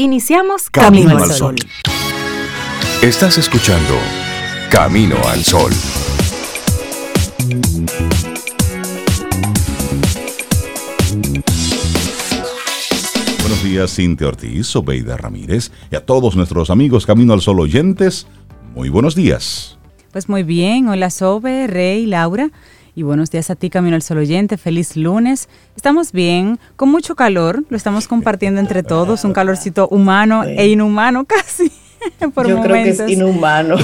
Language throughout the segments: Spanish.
Iniciamos Camino, al Sol. Estás escuchando Camino al Sol. Buenos días, Cintia Ortiz, Obeida Ramírez y a todos nuestros amigos Camino al Sol oyentes. Muy buenos días. Pues muy bien, hola Sobe, Rey, Laura. Y buenos días a ti, Camino al Sol oyente. Feliz lunes. Estamos bien, con mucho calor. Lo estamos compartiendo entre todos. Un calorcito humano e inhumano casi. Por Yo creo que es inhumano.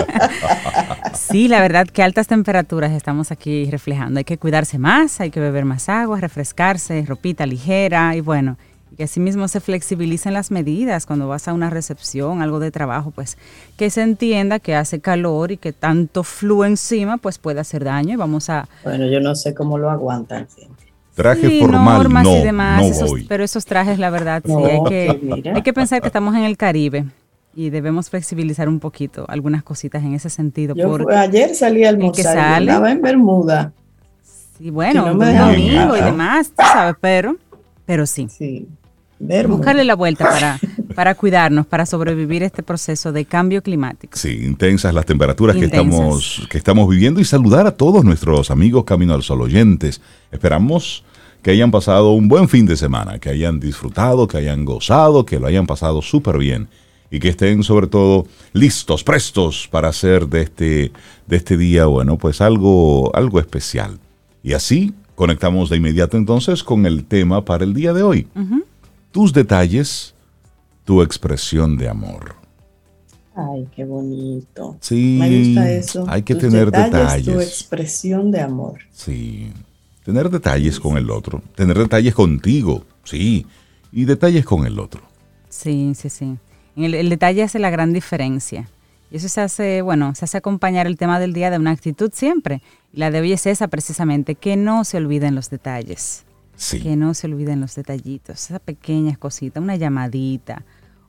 sí, la verdad que altas temperaturas estamos aquí reflejando. Hay que cuidarse más, hay que beber más agua, refrescarse, ropita ligera y bueno, que asimismo se flexibilicen las medidas cuando vas a una recepción, algo de trabajo, pues que se entienda que hace calor y que tanto flujo encima pues puede hacer daño y vamos a... Bueno, yo no sé cómo lo aguantan. Traje formal, no, y demás, pero esos trajes, la verdad, sí, hay que, hay que pensar que estamos en el Caribe y debemos flexibilizar un poquito algunas cositas en ese sentido. Yo ayer salí al almorzar, estaba en Bermuda. Sí, bueno, no domingo y demás, tú sabes, pero, pero sí. Sí. Buscarle la vuelta para, para cuidarnos, para sobrevivir este proceso de cambio climático. Sí, intensas las temperaturas Que, estamos, que estamos viviendo y saludar a todos nuestros amigos Camino al Sol oyentes. Esperamos que hayan pasado un buen fin de semana, que hayan disfrutado, que hayan gozado, que lo hayan pasado súper bien y que estén sobre todo listos, prestos para hacer de este, de este día, bueno, pues algo, algo especial. Y así conectamos de inmediato entonces con el tema para el día de hoy tus detalles, tu expresión de amor. Ay, qué bonito. Sí. Me gusta eso. Hay que tener detalles, Tu expresión de amor. Sí. Tener detalles con el otro. Tener detalles contigo. Sí. Y detalles con el otro. Sí, sí, sí. El, el detalle hace la gran diferencia. Y eso se hace, bueno, se hace acompañar el tema del día de una actitud siempre. Y la de hoy es esa precisamente, que no se olviden los detalles. Que no se olviden los detallitos, esas pequeñas cositas, una llamadita,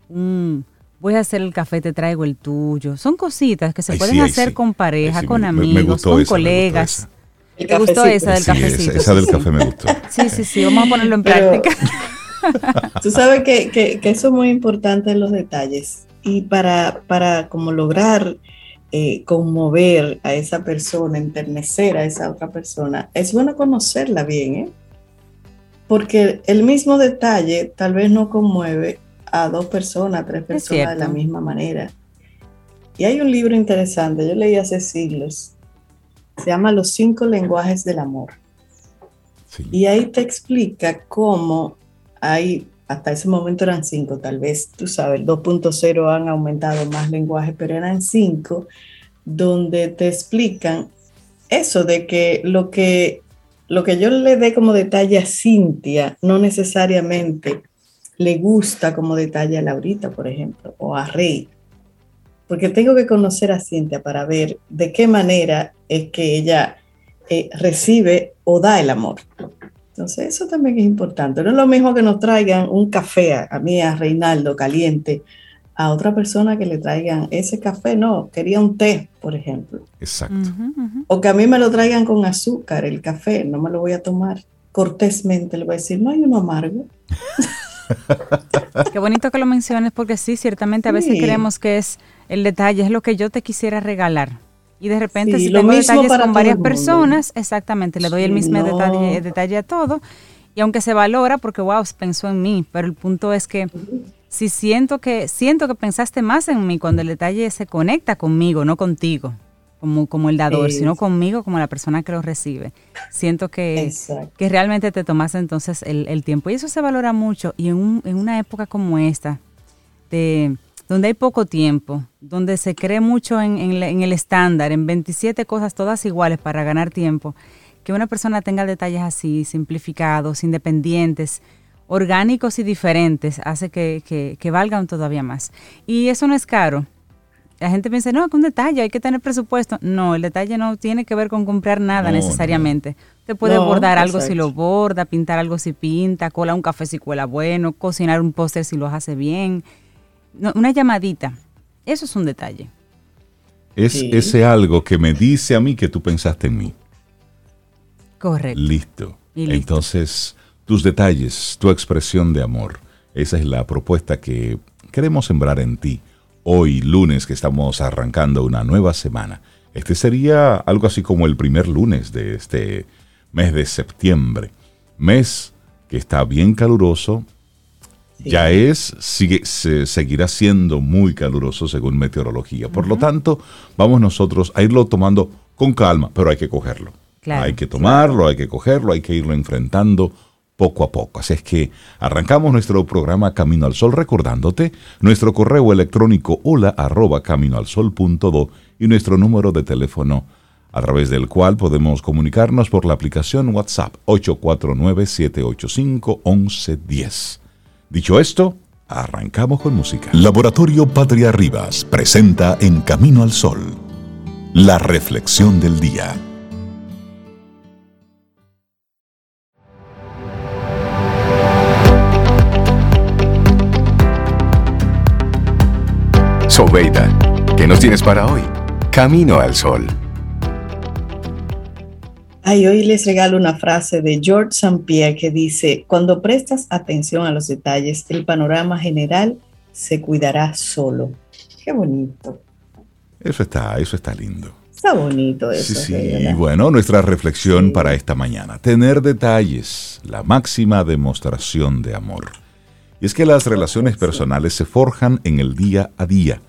un voy a hacer el café, te traigo el tuyo. Son cositas que se pueden hacer con pareja, con amigos, con colegas. Me gustó esa del cafecito? Esa, del café me gustó. Sí, sí, sí, vamos a ponerlo en práctica. Tú sabes que, que, eso es muy importante en los detalles. Y para, para como lograr eh, conmover a esa persona, enternecer a esa otra persona, es bueno conocerla bien, ¿eh? Porque el mismo detalle tal vez no conmueve a dos personas, a tres personas de la misma manera. Y hay un libro interesante, yo leí hace siglos, se llama Los cinco lenguajes del amor. Y ahí te explica cómo hay, hasta ese momento eran cinco, tal vez, tú sabes, el 2.0 han aumentado más lenguajes, pero eran cinco, donde te explican eso de que lo que lo que yo le dé como detalle a Cintia no necesariamente le gusta como detalle a Laurita, por ejemplo, o a Rey. Porque tengo que conocer a Cintia para ver de qué manera es que ella eh, recibe o da el amor. Entonces, eso también es importante. No es lo mismo que nos traigan un café a, mí, a Reinaldo, caliente, a otra persona que le traigan ese café, no, quería un té, por ejemplo. Exacto. O que a mí me lo traigan con azúcar, el café, no me lo voy a tomar. Cortésmente le voy a decir, no hay uno amargo. Qué bonito que lo menciones porque sí, ciertamente a veces creemos que es el detalle, es lo que yo te quisiera regalar. Y de repente si tengo detalles con varias personas, exactamente, le doy el mismo detalle, detalle a todo. Y aunque se valora porque, wow, pensó en mí, pero el punto es que si siento que, siento que pensaste más en mí cuando el detalle se conecta conmigo, no contigo, como, como el dador, sino conmigo como la persona que lo recibe. Siento que, que realmente te tomaste entonces el, tiempo. Y eso se valora mucho. Y en, en una época como esta, de, donde hay poco tiempo, donde se cree mucho en, en el estándar, en 27 cosas todas iguales para ganar tiempo, que una persona tenga detalles así, simplificados, independientes, orgánicos y diferentes hace que, valgan todavía más. Y eso no es caro. La gente piensa, no, que un detalle, hay que tener presupuesto. No, el detalle no tiene que ver con comprar nada necesariamente. Usted puede bordar algo si lo borda, pintar algo si pinta, cola un café si cuela bueno, cocinar un póster si lo hace bien. una llamadita. Eso es un detalle. Es ese algo que me dice a mí que tú pensaste en mí. Correcto. listo. Entonces, tus detalles, tu expresión de amor. Esa es la propuesta que queremos sembrar en ti. Hoy, lunes, que estamos arrancando una nueva semana. Este sería algo así como el primer lunes de este mes de septiembre. Mes que está bien caluroso. Ya es, sigue, se, seguirá siendo muy caluroso según meteorología. Por lo tanto, vamos nosotros a irlo tomando con calma, pero hay que cogerlo. hay que tomarlo, hay que cogerlo, hay que irlo enfrentando poco a poco. Así es que arrancamos nuestro programa Camino al Sol recordándote nuestro correo electrónico hola arroba y nuestro número de teléfono a través del cual podemos comunicarnos por la aplicación WhatsApp 849-785-1110. Dicho esto, arrancamos con música. Laboratorio Patria Rivas presenta En Camino al Sol, la reflexión del día. Sobeida, ¿qué nos tienes para hoy? Camino al Sol. Ay, hoy les regalo una frase de George St. Pierre que dice, cuando prestas atención a los detalles, el panorama general se cuidará solo. Qué bonito. Eso está, eso está lindo. Está bonito eso. Sí, sí. Y bueno, nuestra reflexión para esta mañana. Tener detalles, la máxima demostración de amor. Y es que las relaciones personales se forjan en el día a día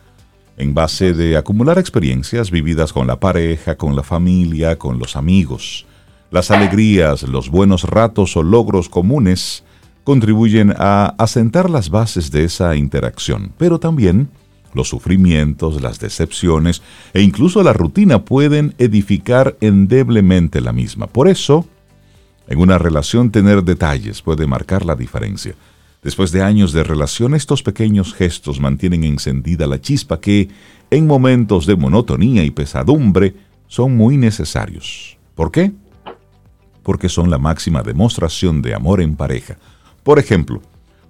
en base de acumular experiencias vividas con la pareja, con la familia, con los amigos. Las alegrías, los buenos ratos o logros comunes contribuyen a asentar las bases de esa interacción, pero también los sufrimientos, las decepciones e incluso la rutina pueden edificar endeblemente la misma. Por eso, en una relación tener detalles puede marcar la diferencia. Después de años de relación, estos pequeños gestos mantienen encendida la chispa que, en momentos de monotonía y pesadumbre, son muy necesarios. ¿Por qué? Porque son la máxima demostración de amor en pareja. Por ejemplo,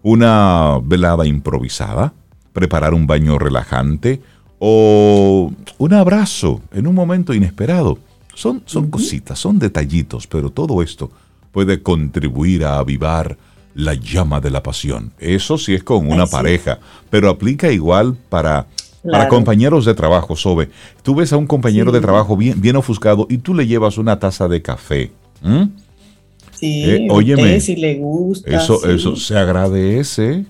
una velada improvisada, preparar un baño relajante o un abrazo en un momento inesperado. Son, son cositas, son detallitos, pero todo esto puede contribuir a avivar la llama de la pasión. Eso sí es con una pareja, pero aplica igual para, para compañeros de trabajo, Sobe. Tú ves a un compañero de trabajo bien, bien ofuscado y tú le llevas una taza de café. Sí, eh, óyeme, si le gusta. Eso, eso se agradece.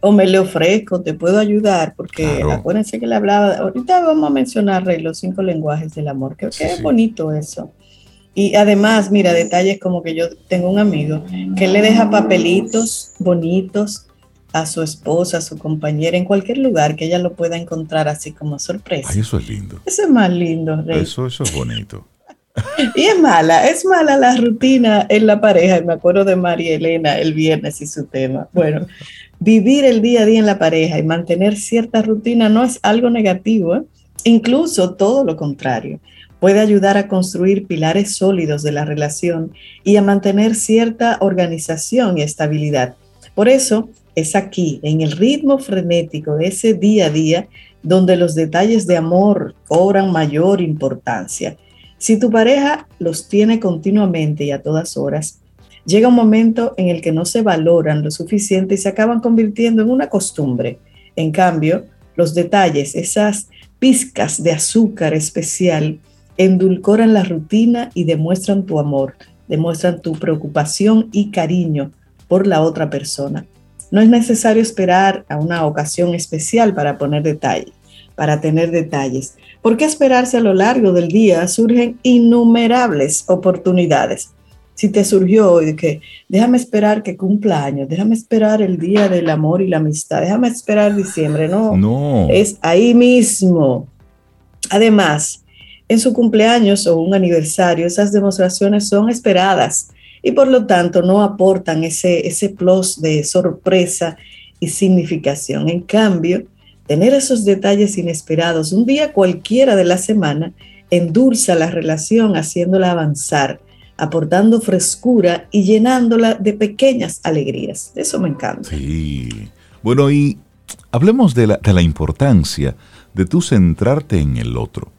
O me le ofrezco, te puedo ayudar, porque acuérdense que le hablaba, ahorita vamos a mencionar los cinco lenguajes del amor, que, es bonito eso. Y además, mira, detalles como que yo tengo un amigo que le deja papelitos bonitos a su esposa, a su compañera, en cualquier lugar que ella lo pueda encontrar así como sorpresa. Ay, eso es lindo. Eso es más lindo, Rey. Eso, eso es bonito. y es mala, es mala la rutina en la pareja. Y me acuerdo de María Elena el viernes y su tema. Bueno, vivir el día a día en la pareja y mantener cierta rutina no es algo negativo, ¿eh? incluso todo lo contrario puede ayudar a construir pilares sólidos de la relación y a mantener cierta organización y estabilidad. Por eso es aquí, en el ritmo frenético de ese día a día, donde los detalles de amor cobran mayor importancia. Si tu pareja los tiene continuamente y a todas horas, llega un momento en el que no se valoran lo suficiente y se acaban convirtiendo en una costumbre. En cambio, los detalles, esas pizcas de azúcar especial, endulcoran la rutina y demuestran tu amor, demuestran tu preocupación y cariño por la otra persona. No es necesario esperar a una ocasión especial para poner detalle, para tener detalles. ¿Por qué esperarse a lo largo del día? Surgen innumerables oportunidades. Si te surgió hoy que déjame esperar que cumpla años, déjame esperar el día del amor y la amistad, déjame esperar diciembre, no, no. es ahí mismo. Además, en su cumpleaños o un aniversario, esas demostraciones son esperadas y por lo tanto no aportan ese, ese plus de sorpresa y significación. En cambio, tener esos detalles inesperados un día cualquiera de la semana endulza la relación haciéndola avanzar, aportando frescura y llenándola de pequeñas alegrías. Eso me encanta. Sí. Bueno, y hablemos de la, de la importancia de tú centrarte en el otro.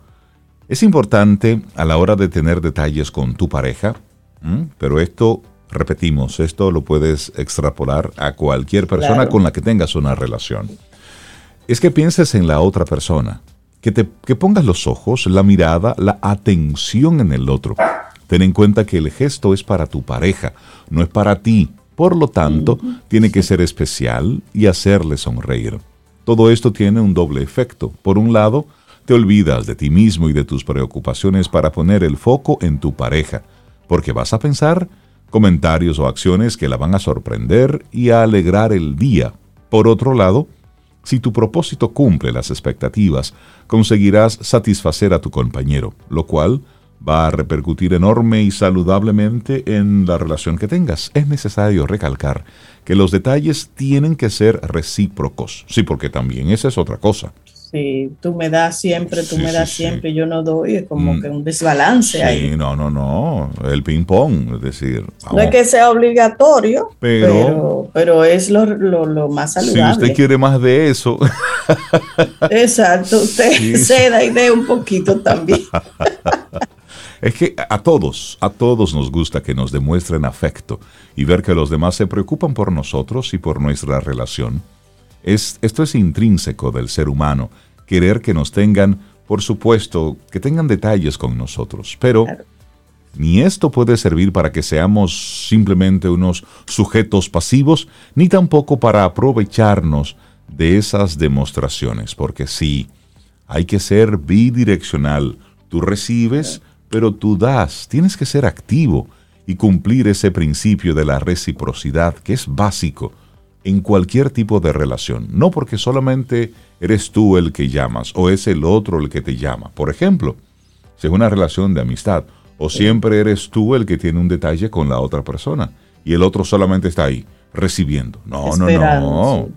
Es importante a la hora de tener detalles con tu pareja, pero esto Repetimos, esto lo puedes extrapolar a cualquier persona con la que tengas una relación. Es que pienses en la otra persona, que, te, que pongas los ojos, la mirada, la atención en el otro. Ten en cuenta que el gesto es para tu pareja, no es para ti. Por lo tanto, tiene que ser especial y hacerle sonreír. Todo esto tiene un doble efecto. Por un lado, te olvidas de ti mismo y de tus preocupaciones para poner el foco en tu pareja, porque vas a pensar comentarios o acciones que la van a sorprender y a alegrar el día. Por otro lado, si tu propósito cumple las expectativas, conseguirás satisfacer a tu compañero, lo cual va a repercutir enorme y saludablemente en la relación que tengas. Es necesario recalcar que los detalles tienen que ser recíprocos. Sí, porque también esa es otra cosa. Sí, tú me das siempre, tú me das siempre, yo no doy, es como mm. que un desbalance ahí. Sí, no, no, no, el ping-pong, es decir. No es que sea obligatorio, pero, pero, es lo, más saludable. Si usted quiere más de eso. Exacto, usted ceda y dé un poquito también. Es que a todos, a todos nos gusta que nos demuestren afecto y ver que los demás se preocupan por nosotros y por nuestra relación. Es, esto es intrínseco del ser humano, querer que nos tengan, por supuesto, que tengan detalles con nosotros, pero ni esto puede servir para que seamos simplemente unos sujetos pasivos, ni tampoco para aprovecharnos de esas demostraciones, porque sí, hay que ser bidireccional. Tú recibes, pero tú das, tienes que ser activo y cumplir ese principio de la reciprocidad que es básico en cualquier tipo de relación, no porque solamente eres tú el que llamas o es el otro el que te llama. Por ejemplo, si es una relación de amistad, o siempre eres tú el que tiene un detalle con la otra persona y el otro solamente está ahí recibiendo. No, no, no.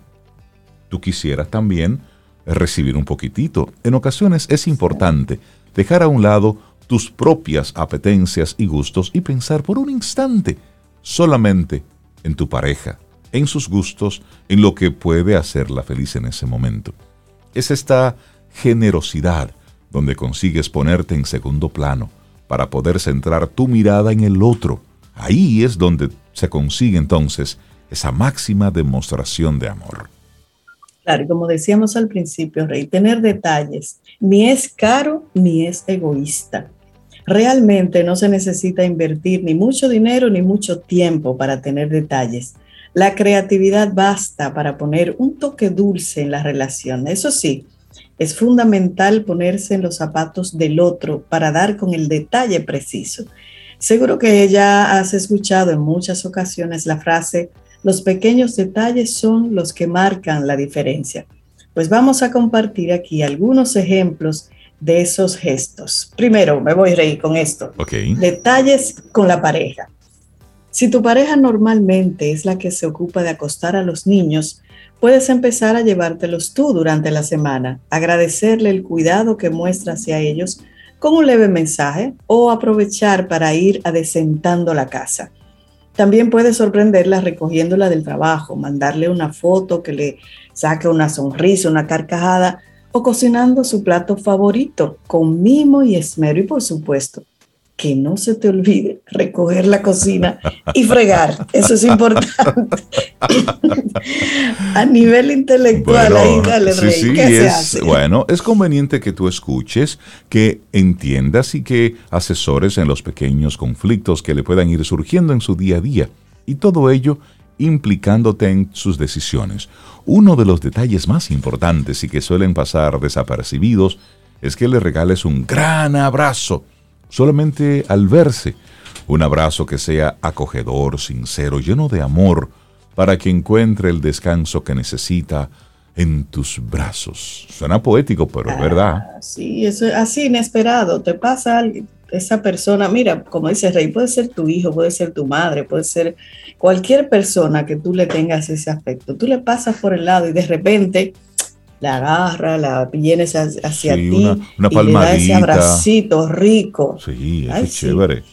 Tú quisieras también recibir un poquitito. En ocasiones es importante dejar a un lado tus propias apetencias y gustos y pensar por un instante solamente en tu pareja, en sus gustos, en lo que puede hacerla feliz en ese momento. Es esta generosidad donde consigues ponerte en segundo plano para poder centrar tu mirada en el otro. Ahí es donde se consigue entonces esa máxima demostración de amor. Claro, como decíamos al principio, Rey, tener detalles ni es caro ni es egoísta. Realmente no se necesita invertir ni mucho dinero ni mucho tiempo para tener detalles. La creatividad basta para poner un toque dulce en la relación. Eso sí, es fundamental ponerse en los zapatos del otro para dar con el detalle preciso. Seguro que ya has escuchado en muchas ocasiones la frase, los pequeños detalles son los que marcan la diferencia. Pues vamos a compartir aquí algunos ejemplos de esos gestos. Primero, me voy a reír con esto. Detalles con la pareja. Si tu pareja normalmente es la que se ocupa de acostar a los niños, puedes empezar a llevártelos tú durante la semana, agradecerle el cuidado que muestra hacia ellos con un leve mensaje o aprovechar para ir adecentando la casa. También puedes sorprenderla recogiéndola del trabajo, mandarle una foto que le saque una sonrisa, una carcajada o cocinando su plato favorito con mimo y esmero y por supuesto que no se te olvide recoger la cocina y fregar. Eso es importante. a nivel intelectual, ahí dale, Rey. ¿Qué es, Bueno, es conveniente que tú escuches, que entiendas y que asesores en los pequeños conflictos que le puedan ir surgiendo en su día a día. Y todo ello implicándote en sus decisiones. Uno de los detalles más importantes y que suelen pasar desapercibidos es que le regales un gran abrazo, solamente al verse. Un abrazo que sea acogedor, sincero, lleno de amor, para que encuentre el descanso que necesita en tus brazos. Suena poético, pero es verdad. Ah, sí, es así inesperado. Te pasa esa persona, mira, como dice Rey, puede ser tu hijo, puede ser tu madre, puede ser cualquier persona que tú le tengas ese afecto. Tú le pasas por el lado y de repente la agarra, la vienes hacia ti una, y le da ese abracito rico. Sí, es chévere.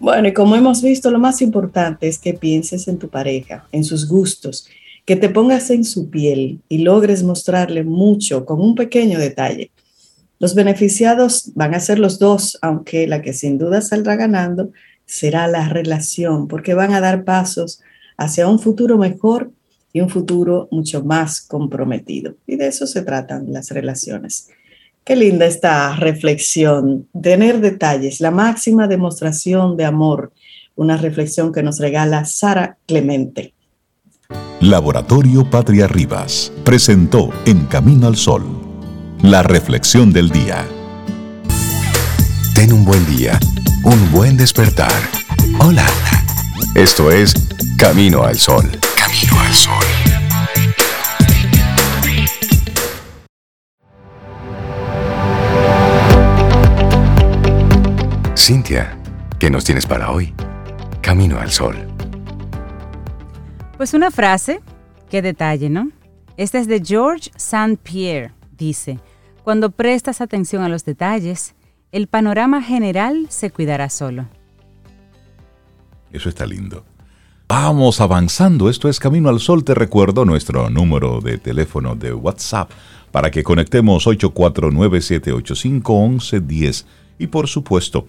Bueno, y como hemos visto, lo más importante es que pienses en tu pareja, en sus gustos, que te pongas en su piel y logres mostrarle mucho con un pequeño detalle. Los beneficiados van a ser los dos, aunque la que sin duda saldrá ganando será la relación, porque van a dar pasos hacia un futuro mejor y un futuro mucho más comprometido. Y de eso se tratan las relaciones. Qué linda esta reflexión, tener detalles, la máxima demostración de amor, una reflexión que nos regala Sara Clemente. Laboratorio Patria Rivas presentó En Camino al Sol, la reflexión del día. Ten un buen día, un buen despertar. Hola. Esto es Camino al Sol. Camino al Sol. Cintia, ¿qué nos tienes para hoy? Camino al Sol. Pues una frase, qué detalle, ¿no? Esta es de George St. Pierre. Dice, cuando prestas atención a los detalles, el panorama general se cuidará solo. Eso está lindo. Vamos avanzando. Esto es Camino al Sol. Te recuerdo nuestro número de teléfono de WhatsApp para que conectemos 849-785-1110. Y por supuesto,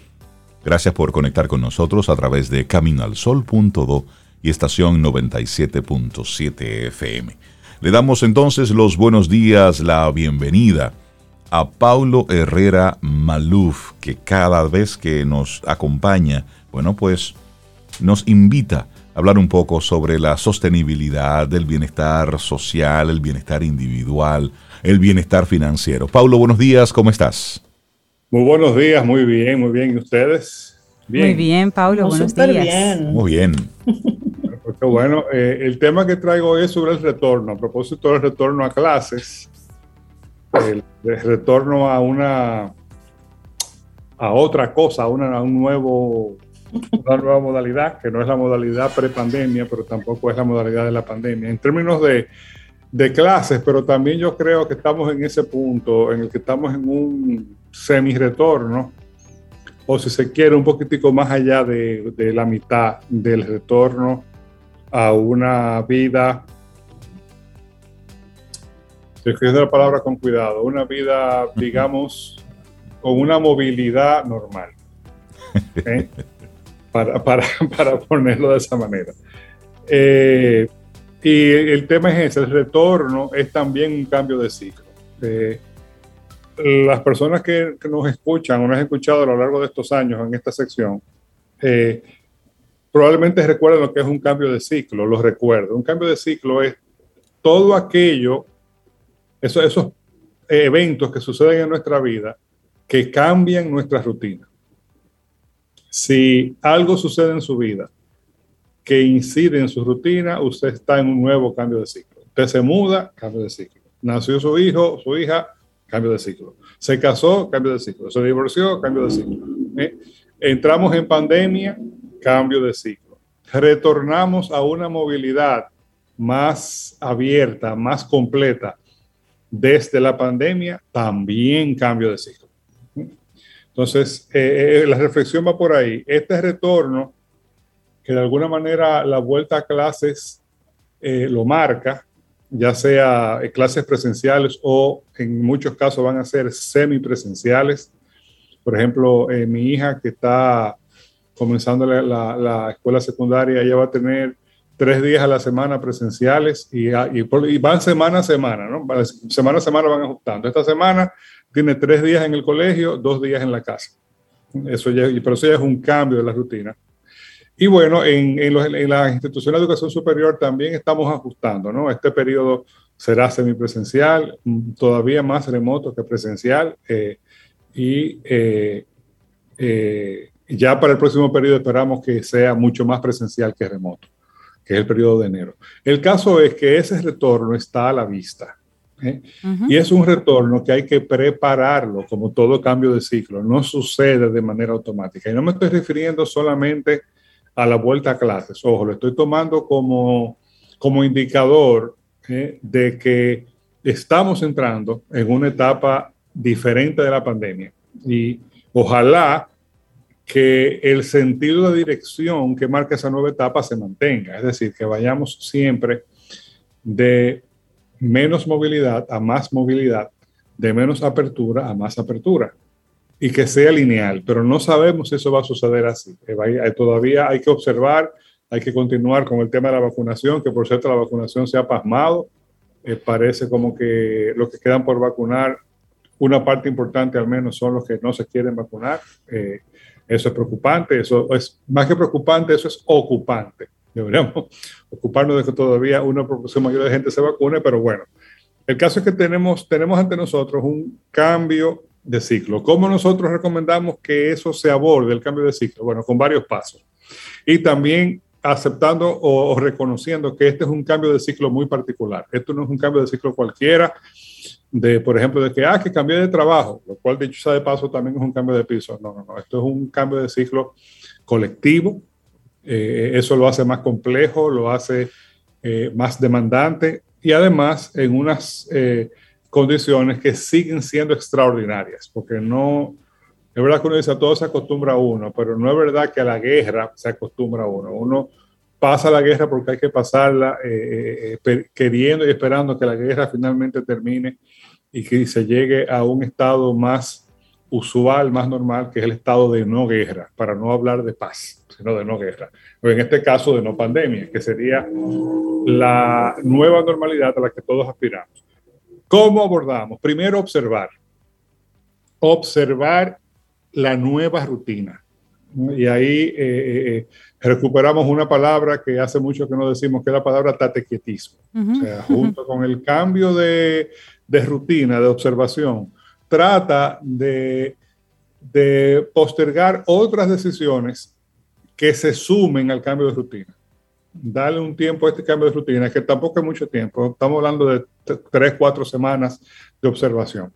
gracias por conectar con nosotros a través de caminoalsol.do y estación 97.7 FM. Le damos entonces los buenos días, la bienvenida a Paulo Herrera Maluf, que cada vez que nos acompaña, bueno, pues nos invita hablar un poco sobre la sostenibilidad del bienestar social, el bienestar individual, el bienestar financiero. Paulo, buenos días, ¿cómo estás? Muy buenos días, muy bien, muy bien. ¿Y ustedes? Muy bien, Paulo, buenos días. Muy bien. Pues bueno, eh, el tema que traigo hoy es sobre el retorno. A propósito del retorno a clases, el, retorno a una a otra cosa, a, una, un nuevo una nueva modalidad, que no es la modalidad pre-pandemia, pero tampoco es la modalidad de la pandemia. En términos de, de clases, pero también yo creo que estamos en ese punto en el que estamos en un semi-retorno, o si se quiere, un poquitico más allá de, de la mitad del retorno a una vida, escribe la palabra con cuidado, una vida, digamos, con una movilidad normal. ¿eh? para, para, para, ponerlo de esa manera. Eh, y el tema es ese, el retorno es también un cambio de ciclo. Eh, las personas que, nos escuchan o nos han escuchado a lo largo de estos años en esta sección, eh, probablemente recuerden lo que es un cambio de ciclo, lo recuerdo. Un cambio de ciclo es todo aquello, eso, esos eventos que suceden en nuestra vida que cambian nuestra rutina si algo sucede en su vida que incide en su rutina, usted está en un nuevo cambio de ciclo. Usted se muda, cambio de ciclo. Nació su hijo, su hija, cambio de ciclo. Se casó, cambio de ciclo. Se divorció, cambio de ciclo. ¿Eh? Entramos en pandemia, cambio de ciclo. Retornamos a una movilidad más abierta, más completa desde la pandemia, también cambio de ciclo. Entonces, eh, eh, la reflexión va por ahí. Este retorno, que de alguna manera la vuelta a clases eh, lo marca, ya sea clases presenciales o en muchos casos van a ser semipresenciales. Por ejemplo, mi hija que está comenzando la, escuela secundaria, ella va a tener tres días a la semana presenciales y, y, van semana a semana, ¿no? Semana a semana van ajustando. Esta semana tiene tres días en el colegio, dos días en la casa. Eso ya, pero eso ya es un cambio de la rutina. Y bueno, en, en, los, en la institución de educación superior también estamos ajustando, ¿no? Este periodo será semipresencial, todavía más remoto que presencial, eh, y eh, eh, ya para el próximo periodo esperamos que sea mucho más presencial que remoto, que es el periodo de enero. El caso es que ese retorno está a la vista. ¿Eh? Y es un retorno que hay que prepararlo, como todo cambio de ciclo, no sucede de manera automática. Y no me estoy refiriendo solamente a la vuelta a clases, ojo, lo estoy tomando como, como indicador ¿eh? de que estamos entrando en una etapa diferente de la pandemia. Y ojalá que el sentido de dirección que marca esa nueva etapa se mantenga, es decir, que vayamos siempre de menos movilidad a más movilidad, de menos apertura a más apertura. y que sea lineal, pero no sabemos si eso va a suceder así. Eh, todavía hay que observar, hay que continuar con el tema de la vacunación, que por cierto la vacunación se ha pasmado. Eh, parece como que los que quedan por vacunar, una parte importante al menos son los que no se quieren vacunar. Eh, eso es preocupante, eso es más que preocupante, eso es ocupante. Deberíamos ocuparnos de que todavía una proporción mayor de gente se vacune, pero bueno, el caso es que tenemos, tenemos ante nosotros un cambio de ciclo. ¿Cómo nosotros recomendamos que eso se aborde, el cambio de ciclo? Bueno, con varios pasos. Y también aceptando o, reconociendo que este es un cambio de ciclo muy particular. Esto no es un cambio de ciclo cualquiera, de, por ejemplo, de que, ah, que cambié de trabajo, lo cual, dicho sea de paso, también es un cambio de piso. No, no, no. Esto es un cambio de ciclo colectivo. Eh, eso lo hace más complejo, lo hace eh, más demandante y además en unas... Eh, condiciones que siguen siendo extraordinarias, porque no, es verdad que uno dice a todo se acostumbra a uno, pero no es verdad que a la guerra se acostumbra a uno. Uno pasa la guerra porque hay que pasarla eh, eh, queriendo y esperando que la guerra finalmente termine y que se llegue a un estado más usual, más normal, que es el estado de no guerra, para no hablar de paz, sino de no guerra. O en este caso de no pandemia, que sería la nueva normalidad a la que todos aspiramos. ¿Cómo abordamos? Primero, observar. Observar la nueva rutina. Y ahí eh, eh, eh, recuperamos una palabra que hace mucho que no decimos, que es la palabra tatequietismo. O sea, junto con el cambio de, rutina, de observación, trata de, de postergar otras decisiones que se sumen al cambio de rutina darle un tiempo a este cambio de rutina, que tampoco es mucho tiempo, estamos hablando de tres, cuatro semanas de observación,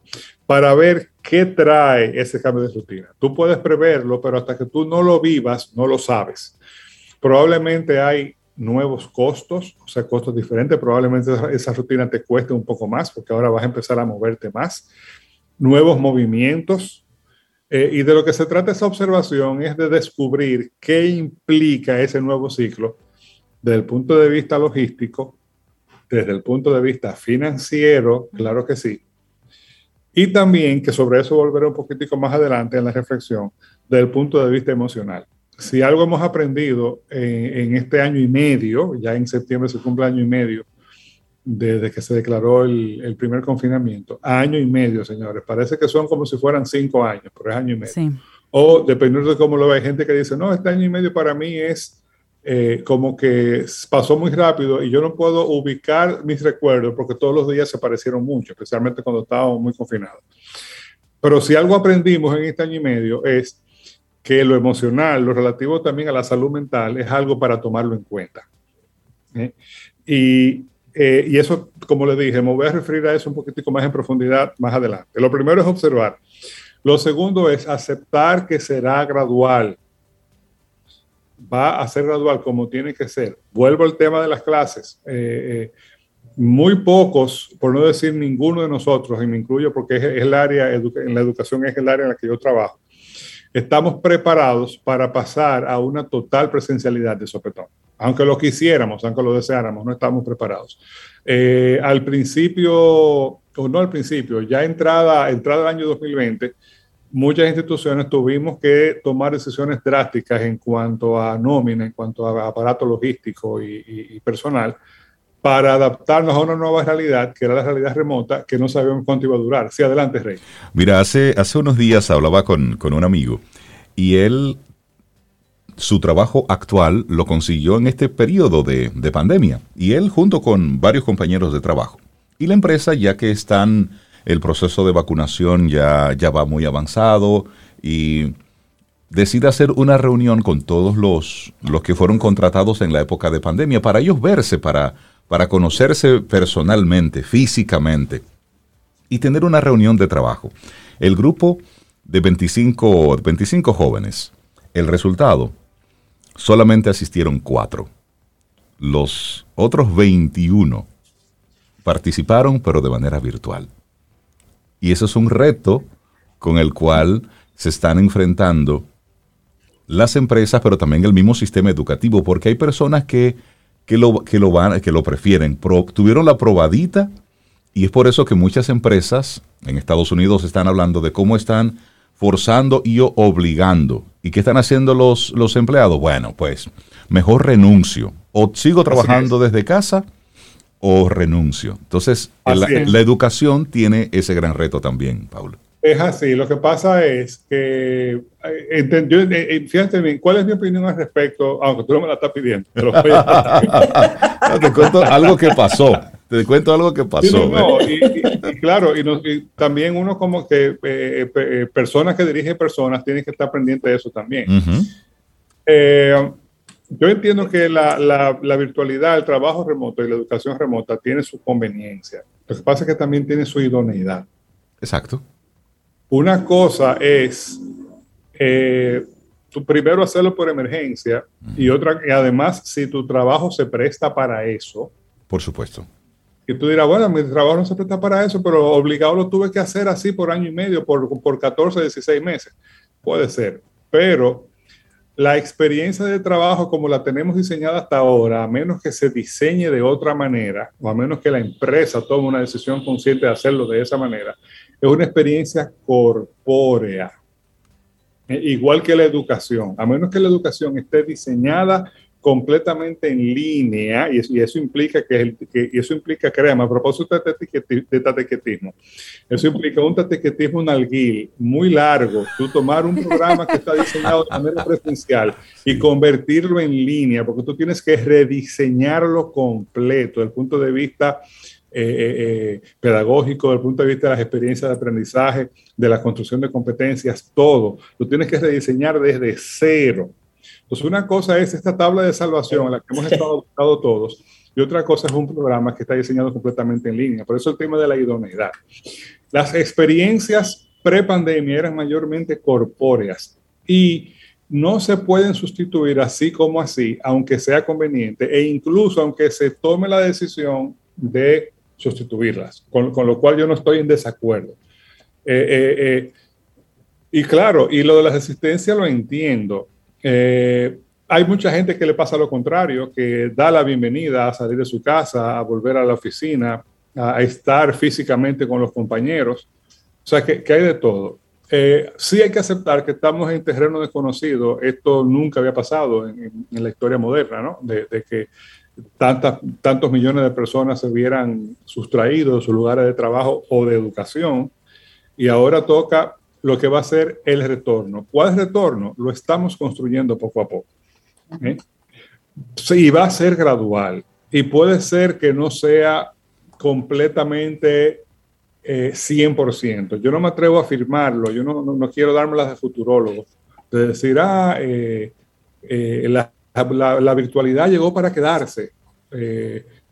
para ver qué trae ese cambio de rutina. Tú puedes preverlo, pero hasta que tú no lo vivas, no lo sabes. Probablemente hay nuevos costos, o sea, costos diferentes, probablemente esa rutina te cueste un poco más, porque ahora vas a empezar a moverte más. Nuevos movimientos, eh, y de lo que se trata esa observación es de descubrir qué implica ese nuevo ciclo desde el punto de vista logístico, desde el punto de vista financiero, claro que sí. Y también, que sobre eso volveré un poquitico más adelante en la reflexión, desde el punto de vista emocional. Si algo hemos aprendido en, este año y medio, ya en septiembre se cumple año y medio, desde que se declaró el, primer confinamiento, año y medio, señores. Parece que son como si fueran cinco años, pero es año y medio. O dependiendo de cómo lo ve, hay gente que dice, no, este año y medio para mí es eh, como que pasó muy rápido y yo no puedo ubicar mis recuerdos porque todos los días se parecieron mucho, especialmente cuando estábamos muy confinados. Pero si algo aprendimos en este año y medio es que lo emocional, lo relativo también a la salud mental, es algo para tomarlo en cuenta. ¿eh? Y, eh, y, eso, como le dije, me voy a referir a eso un poquitico más en profundidad más adelante. Lo primero es observar. Lo segundo es aceptar que será gradual va a ser gradual como tiene que ser. Vuelvo al tema de las clases. Eh, eh, muy pocos, por no decir ninguno de nosotros, y me incluyo porque es, el área, en la educación es el área en la que yo trabajo, estamos preparados para pasar a una total presencialidad de sopetón. Aunque lo quisiéramos, aunque lo deseáramos, no estamos preparados. Eh, al principio, o no al principio, ya entrada, entrada el año 2020, muchas instituciones tuvimos que tomar decisiones drásticas en cuanto a nómina, en cuanto a aparato logístico y, personal, para adaptarnos a una nueva realidad, que era la realidad remota, que no sabíamos cuánto iba a durar. Sí, adelante, Rey. Mira, hace, hace unos días hablaba con, con un amigo y él, su trabajo actual lo consiguió en este periodo de, de pandemia. Y él junto con varios compañeros de trabajo. Y la empresa, ya que están el proceso de vacunación ya, ya va muy avanzado y decide hacer una reunión con todos los, los que fueron contratados en la época de pandemia para ellos verse, para, para conocerse personalmente, físicamente y tener una reunión de trabajo. El grupo de 25, 25 jóvenes, el resultado, solamente asistieron cuatro. Los otros 21 participaron, pero de manera virtual. Y eso es un reto con el cual se están enfrentando las empresas, pero también el mismo sistema educativo, porque hay personas que, lo, que lo, que lo prefieren. tuvieron la probadita y es por eso que muchas empresas en Estados Unidos están hablando de cómo están forzando y obligando. ¿Y qué están haciendo los, los empleados? Bueno, pues mejor renuncio. O sigo trabajando desde casa o renuncio. Entonces, la, educación tiene ese gran reto también, Paulo. Es así, lo que pasa es que, eh, eh, eh, fíjate bien, ¿cuál es mi opinión al respecto? Aunque tú no me la estás pidiendo. te cuento algo que pasó. Te cuento algo que pasó. y, claro, y, también uno como que personas que dirigen personas tienen que estar pendientes de eso también. yo entiendo que la, la, la, virtualidad, el trabajo remoto y la educación remota tiene su conveniencia. Lo que pasa es que también tiene su idoneidad. Exacto. Una cosa es eh, tu primero hacerlo por emergencia y otra, y además, si tu trabajo se presta para eso. Por supuesto. Y tú dirás, bueno, mi trabajo no se presta para eso, pero obligado lo tuve que hacer así por año y medio, por, por 14, 16 meses. Puede ser. Pero la experiencia de trabajo como la tenemos diseñada hasta ahora, a menos que se diseñe de otra manera, o a menos que la empresa tome una decisión consciente de hacerlo de esa manera, es una experiencia corpórea. Eh, igual que la educación, a menos que la educación esté diseñada completamente en línea y eso, implica que, el, eso implica, créame, a propósito de, tatequetismo, eso implica un tatequetismo nalguil muy largo, tú tomar un programa que está diseñado de manera presencial y convertirlo en línea, porque tú tienes que rediseñarlo completo desde el punto de vista eh, eh, eh, pedagógico, desde el punto de vista de las experiencias de aprendizaje, de la construcción de competencias, todo. Lo tienes que rediseñar desde cero. Entonces, una cosa es esta tabla de salvación a la que hemos estado buscando todos, y otra cosa es un programa que está diseñado completamente en línea. Por eso el tema de la idoneidad. Las experiencias pre-pandemia eran mayormente corpóreas y no se pueden sustituir así como así, aunque sea conveniente, e incluso aunque se tome la decisión de sustituirlas, con, lo cual yo no estoy en desacuerdo. Eh, eh, eh, y claro, y lo de la resistencia lo entiendo. Eh, hay mucha gente que le pasa lo contrario, que da la bienvenida a salir de su casa, a volver a la oficina, a, estar físicamente con los compañeros. O sea, que, hay de todo. Eh, sí hay que aceptar que estamos en terreno desconocido. Esto nunca había pasado en, la historia moderna, ¿no? De, que tantas, tantos millones de personas se vieran sustraídos de sus lugares de trabajo o de educación. Y ahora toca lo que va a ser el retorno. ¿Cuál retorno? Lo estamos construyendo poco a poco. ¿eh? Sí, va a ser gradual y puede ser que no sea completamente 100%. Eh, yo no me atrevo a afirmarlo, yo no, no, quiero dármelas de futurólogo, de decir, ah, eh, la, la, virtualidad llegó para quedarse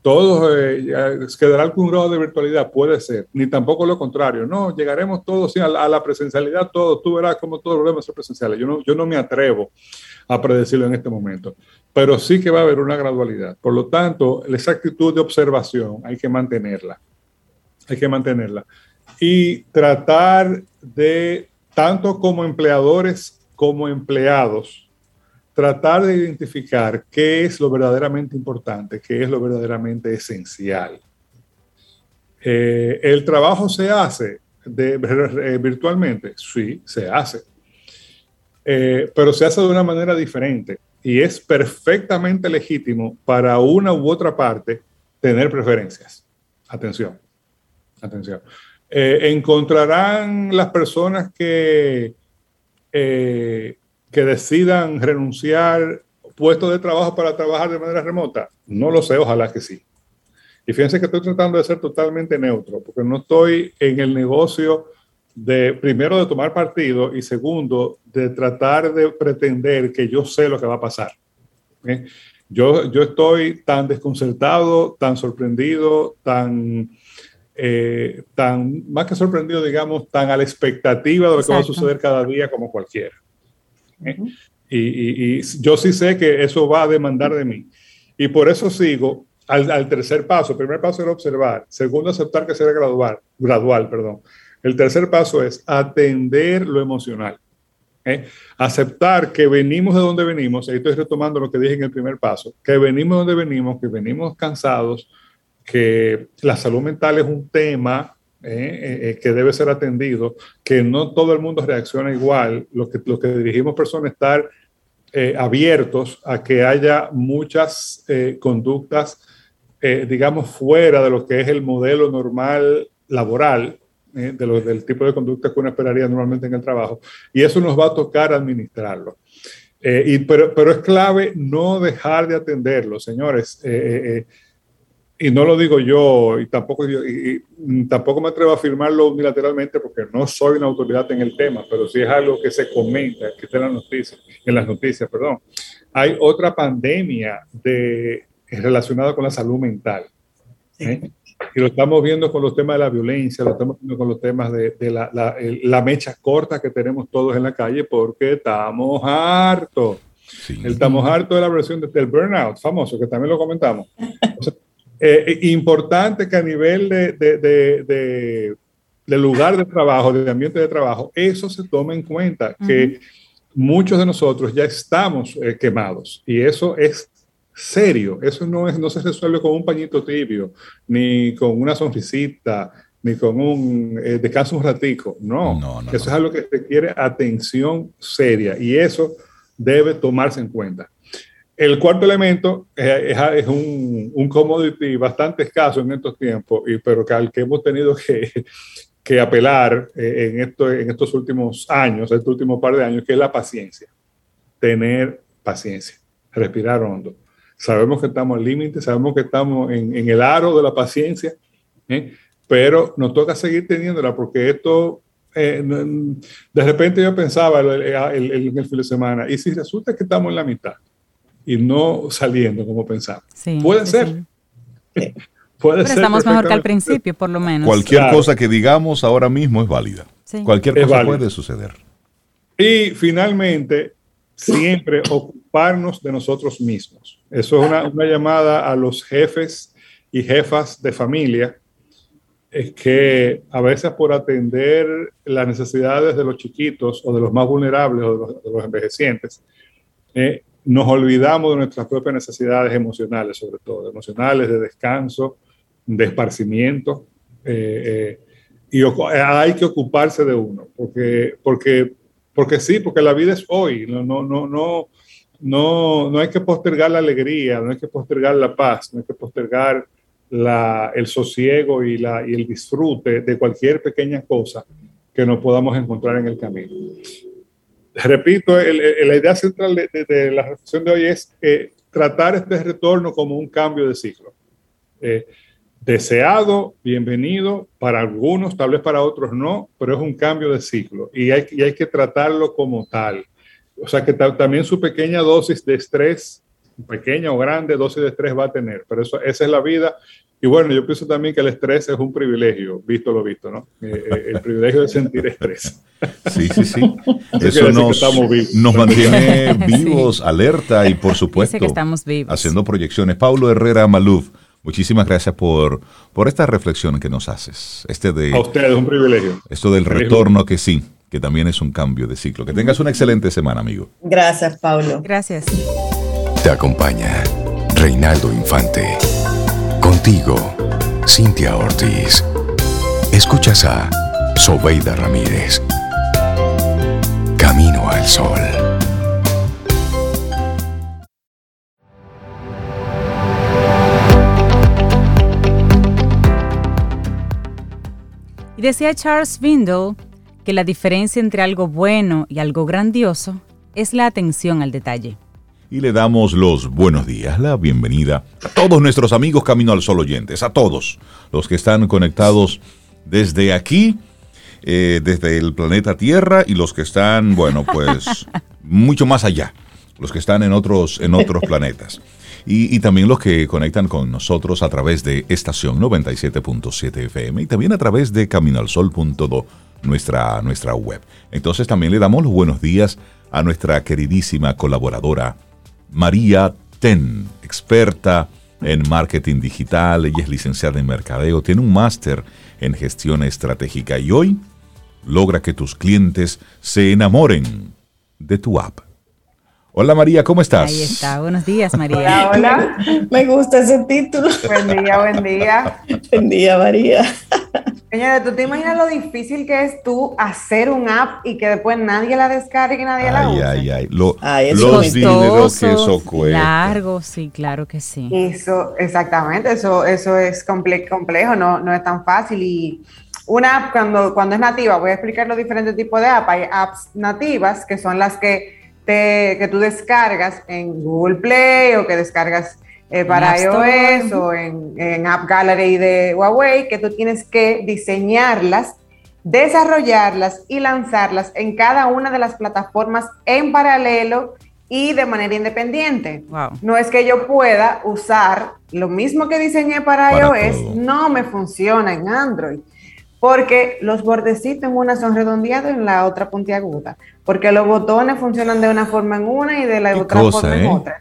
todos eh, quedará algún grado de virtualidad, puede ser, ni tampoco lo contrario, no, llegaremos todos a, la, presencialidad, todos, tú verás como todos volvemos a ser presenciales, yo no, yo no me atrevo a predecirlo en este momento, pero sí que va a haber una gradualidad, por lo tanto, esa actitud de observación hay que mantenerla, hay que mantenerla. Y tratar de, tanto como empleadores como empleados, tratar de identificar qué es lo verdaderamente importante, qué es lo verdaderamente esencial. Eh, ¿El trabajo se hace de, eh, virtualmente? Sí, se hace. Eh, pero se hace de una manera diferente y es perfectamente legítimo para una u otra parte tener preferencias. Atención, atención. encontrarán las personas que que decidan renunciar puestos de trabajo para trabajar de manera remota? No lo sé, ojalá que sí. Y fíjense que estoy tratando de ser totalmente neutro, porque no estoy en el negocio de, primero, de tomar partido y segundo, de tratar de pretender que yo sé lo que va a pasar. Yo, yo estoy tan desconcertado, tan sorprendido, tan, eh, tan, más que sorprendido, digamos, tan a la expectativa de lo que va a suceder cada día como cualquiera y, yo sí sé que eso va a demandar de mí. Y por eso sigo al, tercer paso. El primer paso era observar. Segundo, aceptar que será gradual. gradual perdón. El tercer paso es atender lo emocional. ¿eh? Aceptar que venimos de donde venimos. Ahí estoy retomando lo que dije en el primer paso. Que venimos de donde venimos, que venimos cansados, que la salud mental es un tema que debe ser atendido, que no todo el mundo reacciona igual. Lo que, lo que dirigimos personas estar abiertos a que haya muchas conductas, digamos, fuera de lo que es el modelo normal laboral, de del tipo de conducta que uno esperaría normalmente en el trabajo, y eso nos va a tocar administrarlo. Eh, y, pero, pero es clave no dejar de atenderlo, señores. Eh, eh, y no lo digo yo, y tampoco, y, tampoco me atrevo a afirmarlo unilateralmente porque no soy una autoridad en el tema, pero sí es algo que se comenta, que está en las noticias, en las noticias, perdón. Hay otra pandemia de, relacionada con la salud mental. Y lo estamos viendo con los temas de la violencia, lo estamos viendo con los temas de, la, la, mecha corta que tenemos todos en la calle porque estamos hartos. Estamos hartos de la versión del burnout famoso, que también lo comentamos. Eh, eh, importante que a nivel de, de, de, lugar de trabajo, de ambiente de trabajo, eso se tome en cuenta, que muchos de nosotros ya estamos eh, quemados y eso es serio. Eso no, es, no se resuelve con un pañito tibio, ni con una sonrisita, ni con un eh, descanso un ratico. No, eso es algo que requiere atención seria y eso debe tomarse en cuenta. El cuarto elemento es, un, un, commodity bastante escaso en estos tiempos, pero que al que hemos tenido que, apelar eh, en, esto, en estos últimos años, este último par de años, que es la paciencia. Tener paciencia, respirar hondo sabemos que estamos al límite, sabemos que estamos en, el aro de la paciencia, ¿eh? pero nos toca seguir teniéndola porque esto, eh, de repente yo pensaba el, el, fin de semana, y si resulta que estamos en la mitad y no saliendo como pensamos, puede ser. Puede pero estamos mejor que al principio, por lo menos. Cualquier cosa que digamos ahora mismo es válida. Cualquier cosa puede suceder. Y finalmente, siempre ocuparnos de nosotros mismos. Eso es una, llamada a los jefes y jefas de familia, es que a veces por atender las necesidades de los chiquitos o de los más vulnerables o de los, envejecientes, eh, nos olvidamos de nuestras propias necesidades emocionales, sobre todo, emocionales, de descanso, de esparcimiento. Eh, eh, y hay que ocuparse de uno, porque, porque porque sí, porque la vida es hoy, no, no, no, no, no, no hay que postergar la alegría, no hay que postergar la paz, no hay que postergar la, el sosiego y, la, y el disfrute de cualquier pequeña cosa que nos podamos encontrar en el camino. Repito, la idea central de, la reflexión de hoy es eh, tratar este retorno como un cambio de ciclo. Eh, deseado, bienvenido, para algunos, tal vez para otros no, pero es un cambio de ciclo y hay, hay que tratarlo como tal. O sea que también su pequeña dosis de estrés, pequeña o grande dosis de estrés va a tener, pero eso, esa es la vida. Y bueno, yo pienso también que el estrés es un privilegio, visto lo visto, ¿no? Eh, eh, el privilegio de sentir estrés. Sí, sí, sí. Eso nos, nos, mantiene vivos, alerta y por supuesto haciendo proyecciones. Paulo Herrera Maluf Muchísimas gracias por, por esta reflexión que nos haces. Este de, a ustedes, un privilegio. Esto del retorno que sí, que también es un cambio de ciclo. Que tengas una excelente semana, amigo. Gracias, Pablo. Gracias. Te acompaña Reinaldo Infante. Contigo, Cintia Ortiz. Escuchas a Sobeida Ramírez. Camino al Sol. decía Charles Vindle que la diferencia entre algo bueno y algo grandioso es la atención al detalle. Y le damos los buenos días, la bienvenida a todos nuestros amigos Camino al Sol oyentes, a todos los que están conectados desde aquí, eh, desde el planeta Tierra y los que están, bueno, pues mucho más allá, los que están en otros, en otros planetas. Y, también los que conectan con nosotros a través de estación 97.7 FM y también a través de caminoalsol.do, nuestra, nuestra web. Entonces también le damos los buenos días a nuestra queridísima colaboradora María Ten, experta en marketing digital, ella es licenciada en mercadeo, tiene un máster en gestión estratégica y hoy logra que tus clientes se enamoren de tu app. Hola María, ¿cómo estás? Ahí está, buenos días María. Hola, hola. Me gusta ese título. Buen día, buen día. Buen día María. Señora, ¿tú te imaginas lo difícil que es tú hacer un app y que después nadie la descargue y nadie la use? Ay, ay, Lo, ay. los dineros que eso cuesta. Largo, sí, claro que sí. Eso, exactamente, eso, eso es complejo, no, no es tan fácil y una app cuando, cuando es nativa, voy a explicar los diferentes tipos de apps. Hay apps nativas que son las que que tú descargas en Google Play o que descargas eh, para iOS o en, App Gallery de Huawei, que tú tienes que diseñarlas, desarrollarlas y lanzarlas en cada una de las plataformas en paralelo y de manera independiente. No es que yo pueda usar lo mismo que diseñé para, iOS, no me funciona en Android porque los bordecitos en una son redondeados y en la otra puntiaguda, porque los botones funcionan de una forma en una y de la otra forma en ¿eh? otra.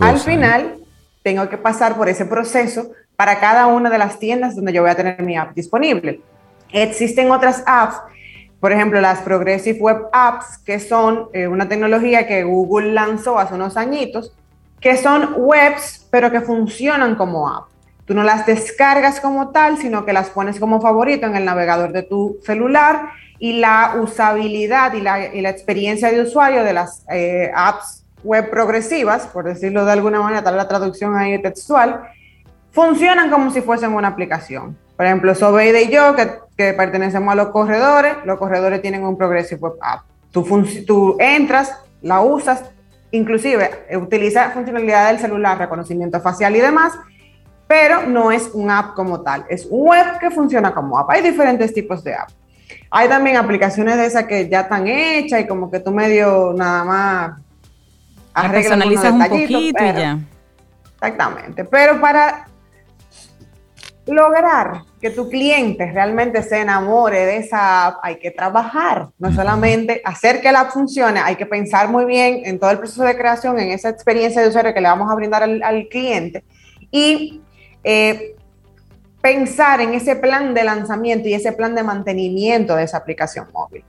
Al ¿eh? final, tengo que pasar por ese proceso para cada una de las tiendas donde yo voy a tener mi app disponible. Existen otras apps, por ejemplo, las Progressive Web Apps, que son eh, una tecnología que Google lanzó hace unos añitos, que son webs, pero que funcionan como app. Tú no las descargas como tal, sino que las pones como favorito en el navegador de tu celular y la usabilidad y la, experiencia de usuario de las eh, apps web progresivas, por decirlo de alguna manera, tal la traducción ahí textual, funcionan como si fuesen una aplicación. Por ejemplo, Sobeide y yo, que, que, pertenecemos a los corredores, los corredores tienen un Progressive Web App. Tú, tú entras, la usas, inclusive utiliza funcionalidad del celular, reconocimiento facial y demás, pero no es un app como tal, es un web que funciona como app. Hay diferentes tipos de app. Hay también aplicaciones de esas que ya están hechas y como que tú medio nada más personalizas un poquito y ya. Exactamente, pero para lograr que tu cliente realmente se enamore de esa app, hay que trabajar, no solamente hacer que la app funcione, hay que pensar muy bien en todo el proceso de creación, en esa experiencia de usuario que le vamos a brindar al, al cliente y eh, pensar en ese plan de lanzamiento y ese plan de mantenimiento de esa aplicación móvil.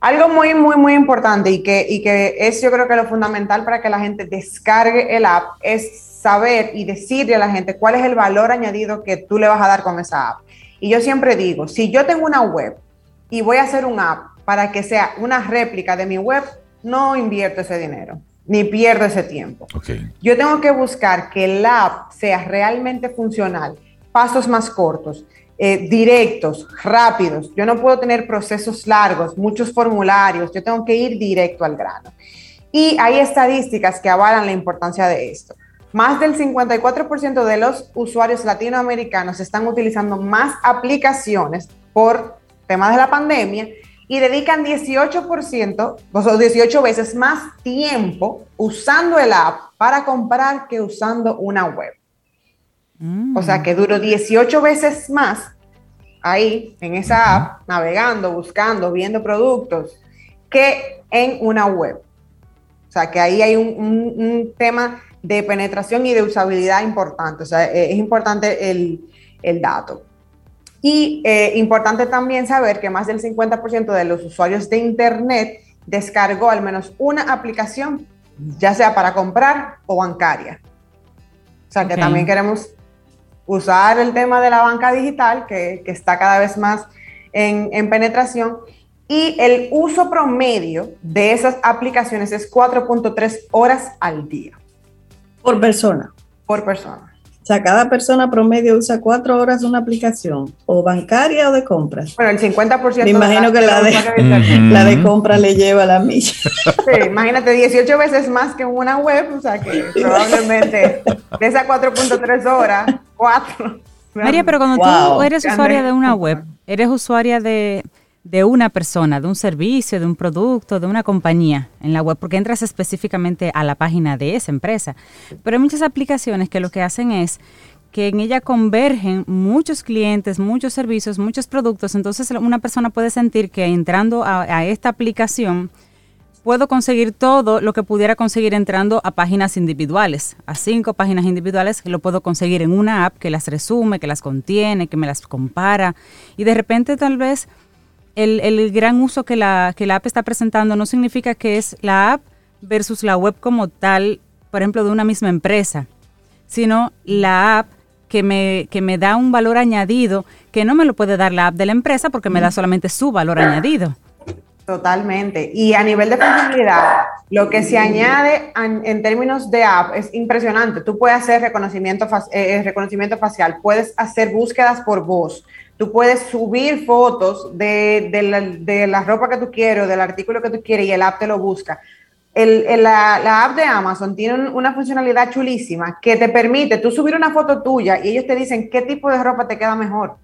Algo muy, muy, muy importante y que, y que es yo creo que lo fundamental para que la gente descargue el app es saber y decirle a la gente cuál es el valor añadido que tú le vas a dar con esa app. Y yo siempre digo, si yo tengo una web y voy a hacer un app para que sea una réplica de mi web, no invierto ese dinero ni pierdo ese tiempo. Yo tengo que buscar que la app sea realmente funcional, pasos más cortos, eh, directos, rápidos. Yo no puedo tener procesos largos, muchos formularios, yo tengo que ir directo al grano. Y hay estadísticas que avalan la importancia de esto. Más del 54% de los usuarios latinoamericanos están utilizando más aplicaciones por temas de la pandemia y dedican 18%, o sea, 18 veces más tiempo usando el app para comprar que usando una web. O sea que duro 18 veces más ahí en esa app, navegando, buscando, viendo productos, que en una web. O sea que ahí hay un, tema de penetración y de usabilidad importante. O sea, es importante el dato. Y eh, importante también saber que más del 50% de los usuarios de Internet descargó al menos una aplicación, ya sea para comprar o bancaria. O sea que también queremos usar el tema de la banca digital, que, está cada vez más en, en penetración, y el uso promedio de esas aplicaciones es 4.3 horas al día. Por persona. Por persona. O sea, cada persona promedio usa cuatro horas una aplicación, o bancaria o de compras. Bueno, el 50%. Me imagino que la de, la de compra le lleva la milla. Sí, imagínate, 18 veces más que una web, o sea que probablemente de esas 4.3 horas, 4. María, pero cuando tú eres usuaria de una web, eres usuaria de de una persona, de un servicio, de un producto, de una compañía en la web, porque entras específicamente a la página de esa empresa. Pero hay muchas aplicaciones que lo que hacen es que en ella convergen muchos clientes, muchos servicios, muchos productos. Entonces una persona puede sentir que entrando a, esta aplicación puedo conseguir todo lo que pudiera conseguir entrando a páginas individuales, a cinco páginas individuales lo puedo conseguir en una app que las resume, que las contiene, que me las compara. Y de repente tal vez el, el gran uso que la, que la app está presentando no significa que es la app versus la web como tal, por ejemplo, de una misma empresa, sino la app que me, que me da un valor añadido que no me lo puede dar la app de la empresa porque me da solamente su valor añadido. Totalmente. Y a nivel de funcionalidad, lo que se añade en, términos de app es impresionante. Tú puedes hacer reconocimiento, eh, reconocimiento facial, puedes hacer búsquedas por voz, tú puedes subir fotos de, la, ropa que tú quieres del artículo que tú quieres y el app te lo busca. la, app de Amazon tiene una funcionalidad chulísima que te permite tú subir una foto tuya y ellos te dicen qué tipo de ropa te queda mejor.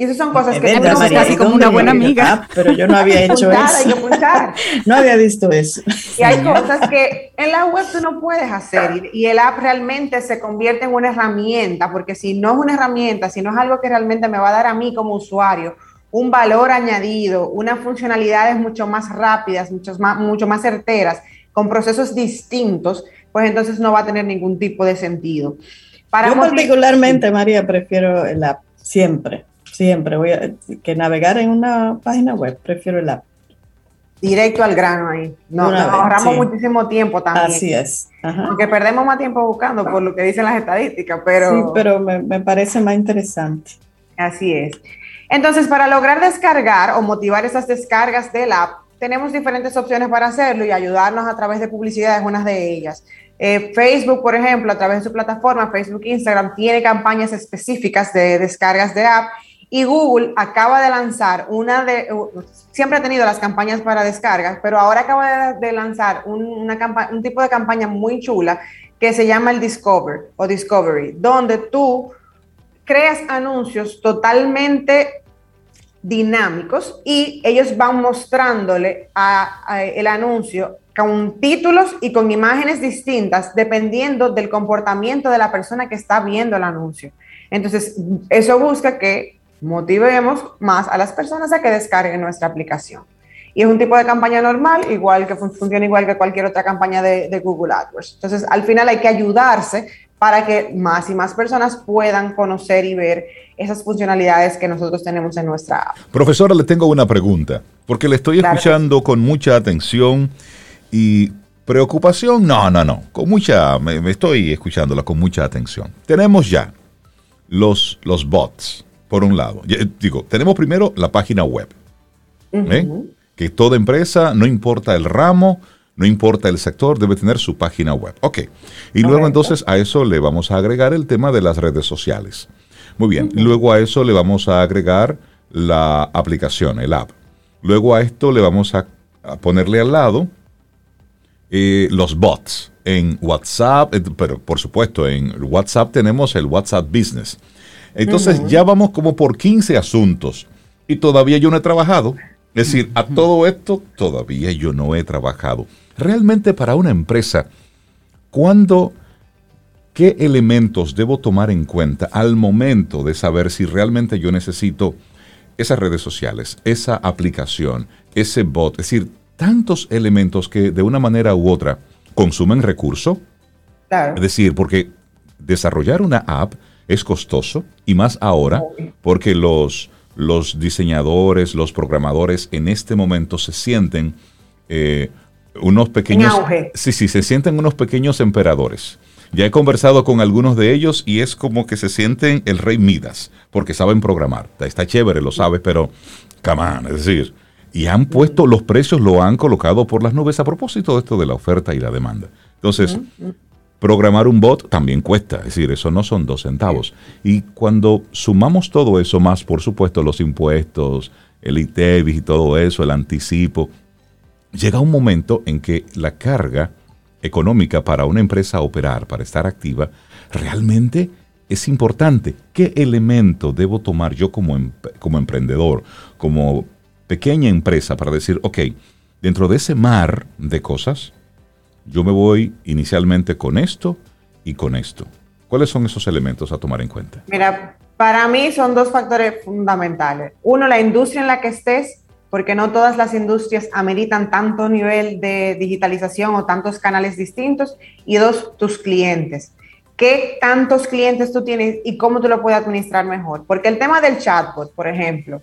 Y esas son cosas que tenemos casi como una buena amiga. pero yo no había hecho eso. no había visto eso. Y hay cosas que en la web tú no puedes hacer y, el app realmente se convierte en una herramienta, porque si no es una herramienta, si no es algo que realmente me va a dar a mí como usuario un valor añadido, unas funcionalidades mucho más rápidas, mucho más, mucho más certeras, con procesos distintos, pues entonces no va a tener ningún tipo de sentido. Para yo particularmente, María, prefiero el app, siempre Siempre voy a que navegar en una página web, prefiero el app. Directo al grano ahí. No, nos ahorramos muchísimo tiempo también. Así es. Aunque perdemos más tiempo buscando por lo que dicen las estadísticas, pero... Sí, pero me, me parece más interesante. Así es. Entonces, para lograr descargar o motivar esas descargas del app, tenemos diferentes opciones para hacerlo y ayudarnos a través de publicidad es una de ellas. Eh, Facebook, por ejemplo, a través de su plataforma, Facebook Instagram, tiene campañas específicas de descargas de app y Google acaba de lanzar una de, siempre ha tenido las campañas para descargas, pero ahora acaba de, lanzar un, tipo de campaña muy chula que se llama el Discover o Discovery, donde tú creas anuncios totalmente dinámicos y ellos van mostrándole a, el anuncio con títulos y con imágenes distintas dependiendo del comportamiento de la persona que está viendo el anuncio. Entonces, eso busca que motivemos más a las personas a que descarguen nuestra aplicación. Y es un tipo de campaña normal, igual que funciona igual que cualquier otra campaña de, Google AdWords. Entonces, al final hay que ayudarse para que más y más personas puedan conocer y ver esas funcionalidades que nosotros tenemos en nuestra app. Profesora, le tengo una pregunta, porque le estoy escuchando con mucha atención y preocupación. No, no, no, con mucha, me, estoy escuchándola con mucha atención. Tenemos ya los, los bots, por un lado. Eh, digo, tenemos primero la página web. ¿eh? Que toda empresa, no importa el ramo, no importa el sector, debe tener su página web. Ok. Y luego entonces a eso le vamos a agregar el tema de las redes sociales. Muy bien. Luego a eso le vamos a agregar la aplicación, el app. Luego a esto le vamos a, ponerle al lado eh, los bots en WhatsApp, pero por supuesto en WhatsApp tenemos el WhatsApp Business entonces ya vamos como por 15 asuntos y todavía yo no he trabajado. Es decir, a todo esto todavía yo no he trabajado. Realmente para una empresa, ¿cuándo, qué elementos debo tomar en cuenta al momento de saber si realmente yo necesito esas redes sociales, esa aplicación, ese bot? Es decir, tantos elementos que de una manera u otra consumen recurso. Es decir, porque desarrollar una app es costoso y más ahora porque los, los diseñadores, los programadores en este momento se sienten eh, unos pequeños... Sí, sí, se sienten unos pequeños emperadores. Ya he conversado con algunos de ellos y es como que se sienten el rey Midas, porque saben programar. Está chévere, lo sabes, pero, come on, es decir, y han puesto los precios, lo han colocado por las nubes a propósito de esto de la oferta y la demanda. Entonces, Programar un bot también cuesta, es decir, eso no son dos centavos. Y cuando sumamos todo eso, más por supuesto los impuestos, el ITEVIS y todo eso, el anticipo, llega un momento en que la carga económica para una empresa operar, para estar activa, realmente es importante. ¿Qué elemento debo tomar yo como, em-, como emprendedor, como pequeña empresa para decir, ok, dentro de ese mar de cosas, yo me voy inicialmente con esto y con esto. ¿Cuáles son esos elementos a tomar en cuenta? Mira, para mí son dos factores fundamentales. Uno, la industria en la que estés, porque no todas las industrias ameritan tanto nivel de digitalización o tantos canales distintos. Y dos, tus clientes. ¿Qué tantos clientes tú tienes y cómo tú lo puedes administrar mejor? Porque el tema del chatbot, por ejemplo,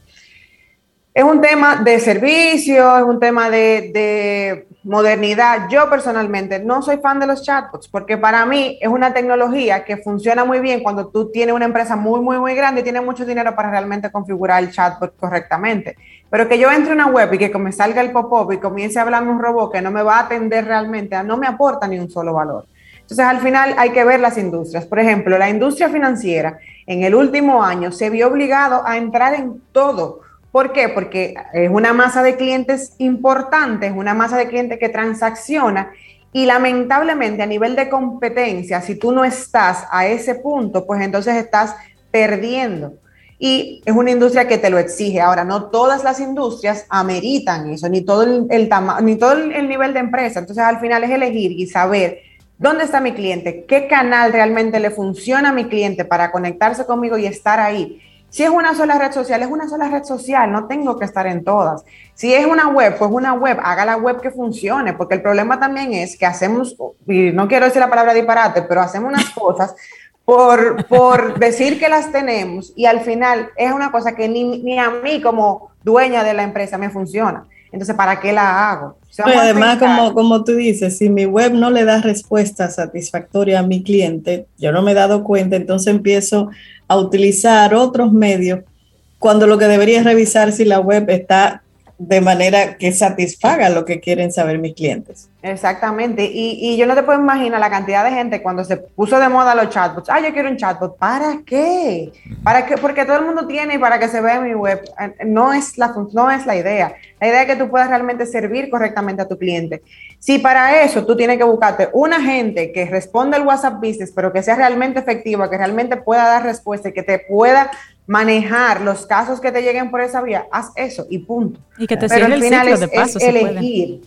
es un tema de servicio, es un tema de, modernidad. Yo personalmente no soy fan de los chatbots porque para mí es una tecnología que funciona muy bien cuando tú tienes una empresa muy, muy, muy grande y tienes mucho dinero para realmente configurar el chatbot correctamente. Pero que yo entre a una web y que me salga el pop-up y comience a hablar un robot que no me va a atender realmente, no me aporta ni un solo valor. Entonces, al final hay que ver las industrias. Por ejemplo, la industria financiera en el último año se vio obligado a entrar en todo ¿Por qué? Porque es una masa de clientes importante, es una masa de clientes que transacciona y lamentablemente a nivel de competencia, si tú no estás a ese punto, pues entonces estás perdiendo. Y es una industria que te lo exige. Ahora, no todas las industrias ameritan eso, ni todo el, ni todo el nivel de empresa. Entonces, al final es elegir y saber dónde está mi cliente, qué canal realmente le funciona a mi cliente para conectarse conmigo y estar ahí. Si es una sola red social, es una sola red social, no tengo que estar en todas. Si es una web, pues una web, haga la web que funcione, porque el problema también es que hacemos, y no quiero decir la palabra disparate, pero hacemos unas cosas por, por decir que las tenemos y al final es una cosa que ni, ni a mí como dueña de la empresa me funciona. Entonces, ¿para qué la hago? además, como, como tú dices, si mi web no le da respuesta satisfactoria a mi cliente, yo no me he dado cuenta, entonces empiezo a utilizar otros medios cuando lo que debería es revisar si la web está de manera que satisfaga lo que quieren saber mis clientes. Exactamente, y, y, yo no te puedo imaginar la cantidad de gente cuando se puso de moda los chatbots. Ah, yo quiero un chatbot. ¿Para qué? ¿Para qué? Porque todo el mundo tiene y para que se vea mi web. No es, la, no es la idea. La idea es que tú puedas realmente servir correctamente a tu cliente. Si para eso tú tienes que buscarte una gente que responda al WhatsApp Business, pero que sea realmente efectiva, que realmente pueda dar respuesta y que te pueda manejar los casos que te lleguen por esa vía, haz eso y punto. Y que te Pero al final es, de paso, elegir.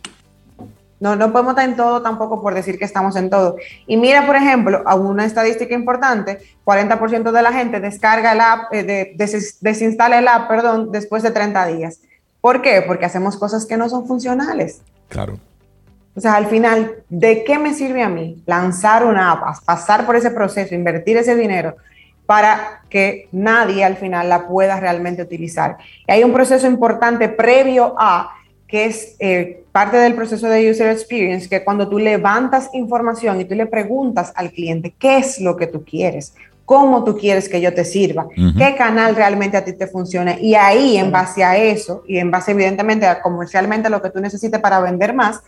No, no podemos estar en todo tampoco por decir que estamos en todo. Y mira, por ejemplo, a una estadística importante, 40% de la gente descarga el app, eh, desinstala el app, perdón, después de 30 días. ¿Por qué? Porque hacemos cosas que no son funcionales. Claro. O sea, al final, ¿de qué me sirve a mí lanzar una app, pasar por ese proceso, invertir ese dinero para que nadie al final la pueda realmente utilizar. Y hay un proceso importante previo a, que es eh, parte del proceso de user experience, que cuando tú levantas información y tú le preguntas al cliente qué es lo que tú quieres, cómo tú quieres que yo te sirva, qué canal realmente a ti te funciona. Y ahí, en base a eso, y en base evidentemente a comercialmente a lo que tú necesites para vender más,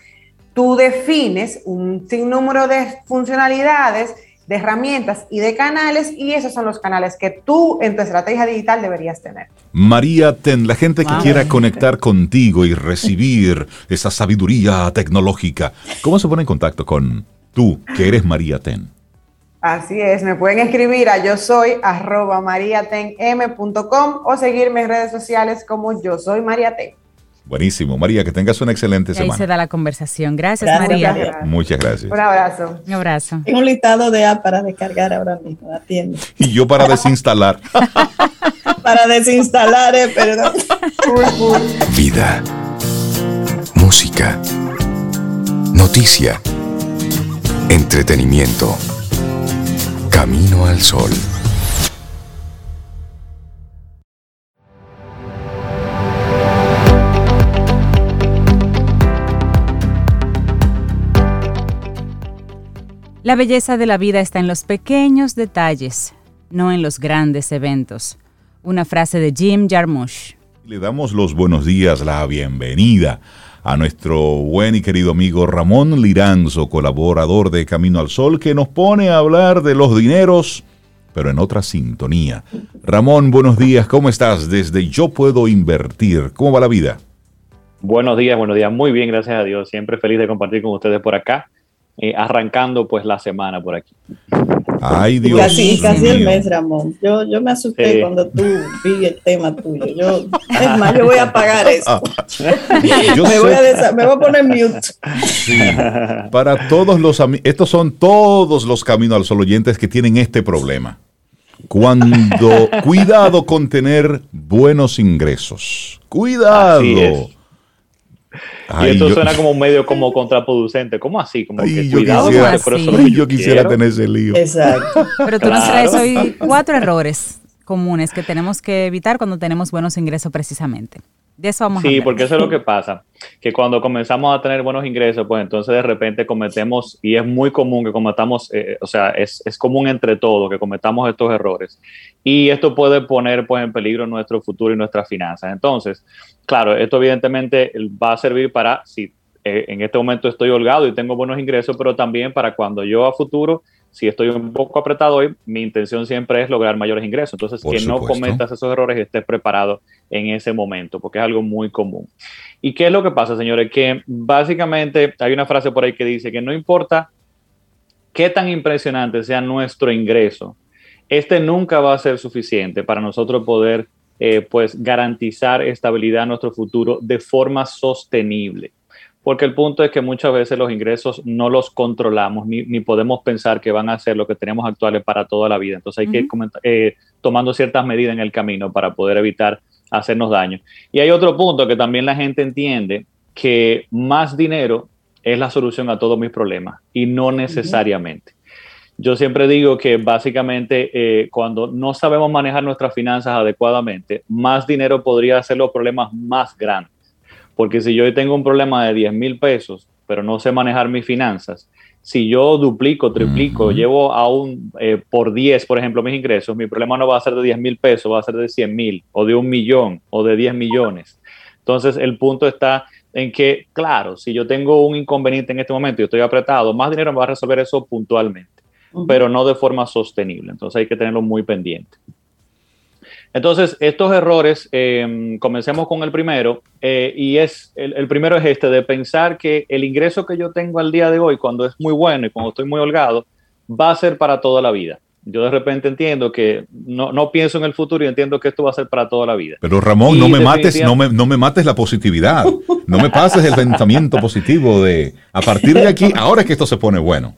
tú defines un sinnúmero de funcionalidades de herramientas y de canales y esos son los canales que tú en tu estrategia digital deberías tener. María Ten, la gente que quiera conectar contigo y recibir esa sabiduría tecnológica, ¿cómo se pone en contacto con tú, que eres María Ten? Así es, me pueden escribir a yo soy arroba mariatenm.com o seguirme en redes sociales como yo soy María Ten. Buenísimo. María, que tengas una excelente semana. Ahí se da la conversación. Gracias, María. Muchas gracias. Un abrazo. Un abrazo. Tengo un listado de app para descargar ahora mismo. Atiende. Y yo para desinstalar. para desinstalar, eh, perdón. Vida. Música. Noticia. Entretenimiento. Camino al sol. La belleza de la vida está en los pequeños detalles, no en los grandes eventos. Una frase de Jim Jarmusch. Le damos los buenos días, la bienvenida a nuestro buen y querido amigo Ramón Liranzo, colaborador de Camino al Sol, que nos pone a hablar de los dineros, pero en otra sintonía. Ramón, buenos días, ¿cómo estás? Desde Yo Puedo Invertir, ¿cómo va la vida? Buenos días, buenos días, muy bien, gracias a Dios, siempre feliz de compartir con ustedes por acá eh, arrancando pues la semana por aquí. Ay, Dios. Casi, casi el mes, Ramón. Yo, yo me asusté cuando tú vi el tema tuyo. Yo, es más, yo voy a apagar eso. me, voy a me, voy a poner mute. Para todos los amigos, estos son todos los caminos al sol oyentes que tienen este problema. Cuando, cuidado con tener buenos ingresos. Cuidado y esto suena como un medio como contraproducente. ¿Cómo así? Como que yo cuidado quisiera, por eso yo quisiera tener ese lío. Exacto. Pero tú nos traes hoy cuatro errores comunes que tenemos que evitar cuando tenemos buenos ingresos precisamente. De eso vamos sí, a Sí, porque eso es lo que pasa, que cuando comenzamos a tener buenos ingresos, pues entonces de repente cometemos, y es muy común que cometamos, eh, o sea, es, es, común entre todos que cometamos estos errores. Y esto puede poner pues en peligro nuestro futuro y nuestras finanzas. Entonces, claro, esto evidentemente va a servir para, si eh, en este momento estoy holgado y tengo buenos ingresos, pero también para cuando yo a futuro si estoy un poco apretado hoy, mi intención siempre es lograr mayores ingresos. Entonces, que no cometas esos errores y estés preparado en ese momento, porque es algo muy común. ¿Y qué es lo que pasa, señores? Que básicamente hay una frase por ahí que dice que no importa qué tan impresionante sea nuestro ingreso, este nunca va a ser suficiente para nosotros poder eh, pues garantizar estabilidad en nuestro futuro de forma sostenible porque el punto es que muchas veces los ingresos no los controlamos ni, podemos pensar que van a ser lo que tenemos actuales para toda la vida. Entonces hay que ir eh, tomando ciertas medidas en el camino para poder evitar hacernos daño. Y hay otro punto que también la gente entiende, que más dinero es la solución a todos mis problemas y no necesariamente. Yo siempre digo que básicamente eh, cuando no sabemos manejar nuestras finanzas adecuadamente, más dinero podría hacer los problemas más grandes. Porque si yo tengo un problema de 10 mil pesos, pero no sé manejar mis finanzas, si yo duplico, triplico, llevo a un eh, por 10, por ejemplo, mis ingresos, mi problema no va a ser de 10 mil pesos, va a ser de 100 mil o de un millón o de 10 millones. Entonces, el punto está en que, claro, si yo tengo un inconveniente en este momento y estoy apretado, más dinero me va a resolver eso puntualmente, pero no de forma sostenible. Entonces, hay que tenerlo muy pendiente. Entonces, estos errores, eh, comencemos con el primero, eh, y es el, primero es este, de pensar que el ingreso que yo tengo al día de hoy, cuando es muy bueno y cuando estoy muy holgado, va a ser para toda la vida. Yo de repente entiendo que no, pienso en el futuro y entiendo que esto va a ser para toda la vida. Pero Ramón, no me mates, no me, no me mates la positividad, no me pases el pensamiento positivo de a partir de aquí, ahora es que esto se pone bueno.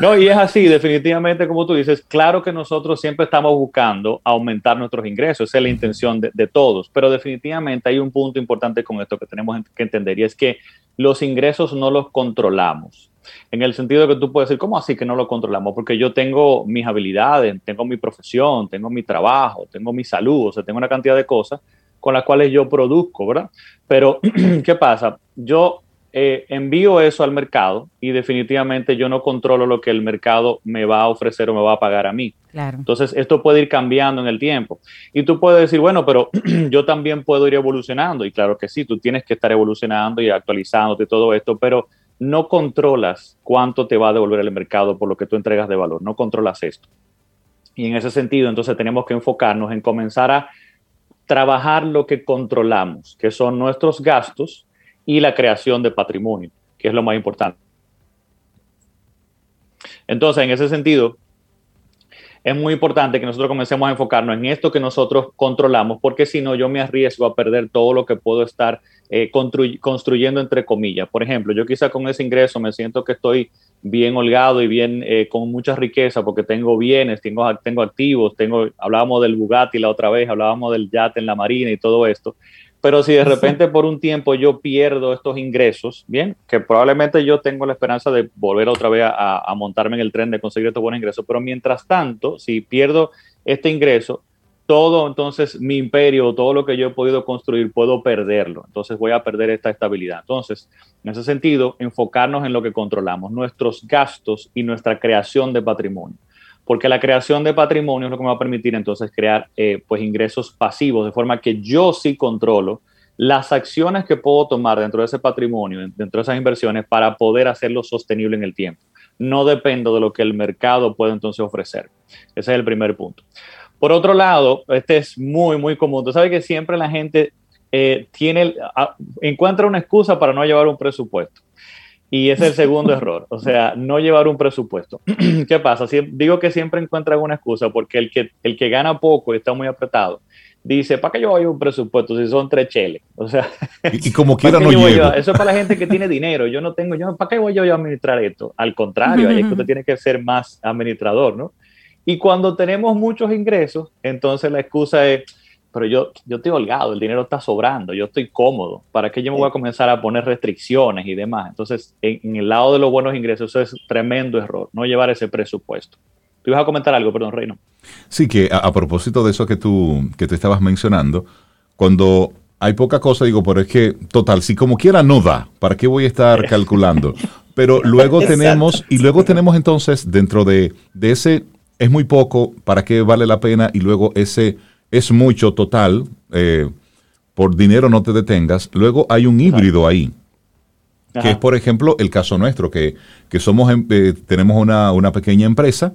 No, y es así, definitivamente, como tú dices, claro que nosotros siempre estamos buscando aumentar nuestros ingresos, esa es la intención de, todos, pero definitivamente hay un punto importante con esto que tenemos que entender y es que los ingresos no los controlamos. En el sentido de que tú puedes decir, ¿cómo así que no los controlamos? Porque yo tengo mis habilidades, tengo mi profesión, tengo mi trabajo, tengo mi salud, o sea, tengo una cantidad de cosas con las cuales yo produzco, ¿verdad? Pero, ¿qué pasa? Yo eh, envío eso al mercado y definitivamente yo no controlo lo que el mercado me va a ofrecer o me va a pagar a mí. Entonces, esto puede ir cambiando en el tiempo. Y tú puedes decir, bueno, pero yo también puedo ir evolucionando. Y claro que sí, tú tienes que estar evolucionando y actualizándote todo esto, pero no controlas cuánto te va a devolver el mercado por lo que tú entregas de valor. No controlas esto. Y en ese sentido, entonces tenemos que enfocarnos en comenzar a trabajar lo que controlamos, que son nuestros gastos y la creación de patrimonio, que es lo más importante. Entonces, en ese sentido, es muy importante que nosotros comencemos a enfocarnos en esto que nosotros controlamos, porque si no, yo me arriesgo a perder todo lo que puedo estar eh, construyendo, entre comillas. Por ejemplo, yo quizá con ese ingreso me siento que estoy bien holgado y bien eh, con mucha riqueza porque tengo bienes, tengo, tengo activos, tengo, hablábamos del Bugatti la otra vez, hablábamos del yate en la marina y todo esto. Pero si de repente por un tiempo yo pierdo estos ingresos, bien, que probablemente yo tengo la esperanza de volver otra vez a, montarme en el tren de conseguir estos buenos ingresos, pero mientras tanto, si pierdo este ingreso, todo entonces mi imperio, todo lo que yo he podido construir, puedo perderlo. Entonces voy a perder esta estabilidad. Entonces, en ese sentido, enfocarnos en lo que controlamos, nuestros gastos y nuestra creación de patrimonio porque la creación de patrimonio es lo que me va a permitir entonces crear eh, pues ingresos pasivos, de forma que yo sí controlo las acciones que puedo tomar dentro de ese patrimonio, dentro de esas inversiones, para poder hacerlo sostenible en el tiempo. No dependo de lo que el mercado puede entonces ofrecer. Ese es el primer punto. Por otro lado, este es muy, muy común. Tú sabes que siempre la gente eh, tiene, encuentra una excusa para no llevar un presupuesto. Y es el segundo error, o sea, no llevar un presupuesto. ¿Qué pasa? digo que siempre encuentra alguna excusa porque el que, el que gana poco y está muy apretado, dice, ¿para qué yo voy a un presupuesto si son tres cheles? O sea, y, como quiera no llevo. Eso es para la gente que tiene dinero. Yo no tengo, yo, ¿para qué voy yo a administrar esto? Al contrario, ahí es que usted tiene que ser más administrador, ¿no? Y cuando tenemos muchos ingresos, entonces la excusa es, pero yo, yo estoy holgado, el dinero está sobrando, yo estoy cómodo, ¿para qué yo me voy a comenzar a poner restricciones y demás? Entonces, en, el lado de los buenos ingresos, eso es tremendo error, no llevar ese presupuesto. ¿Tú ibas a comentar algo, perdón, Reino? Sí, que a, propósito de eso que tú, que te estabas mencionando, cuando hay poca cosa, digo, pero es que, total, si como quiera no da, ¿para qué voy a estar calculando? Pero luego tenemos, y luego tenemos entonces dentro de, de ese es muy poco, ¿para qué vale la pena? Y luego ese es mucho total, eh, por dinero no te detengas. Luego hay un híbrido ahí, que es por ejemplo el caso nuestro, que, que somos, em, eh, tenemos una, una, pequeña empresa,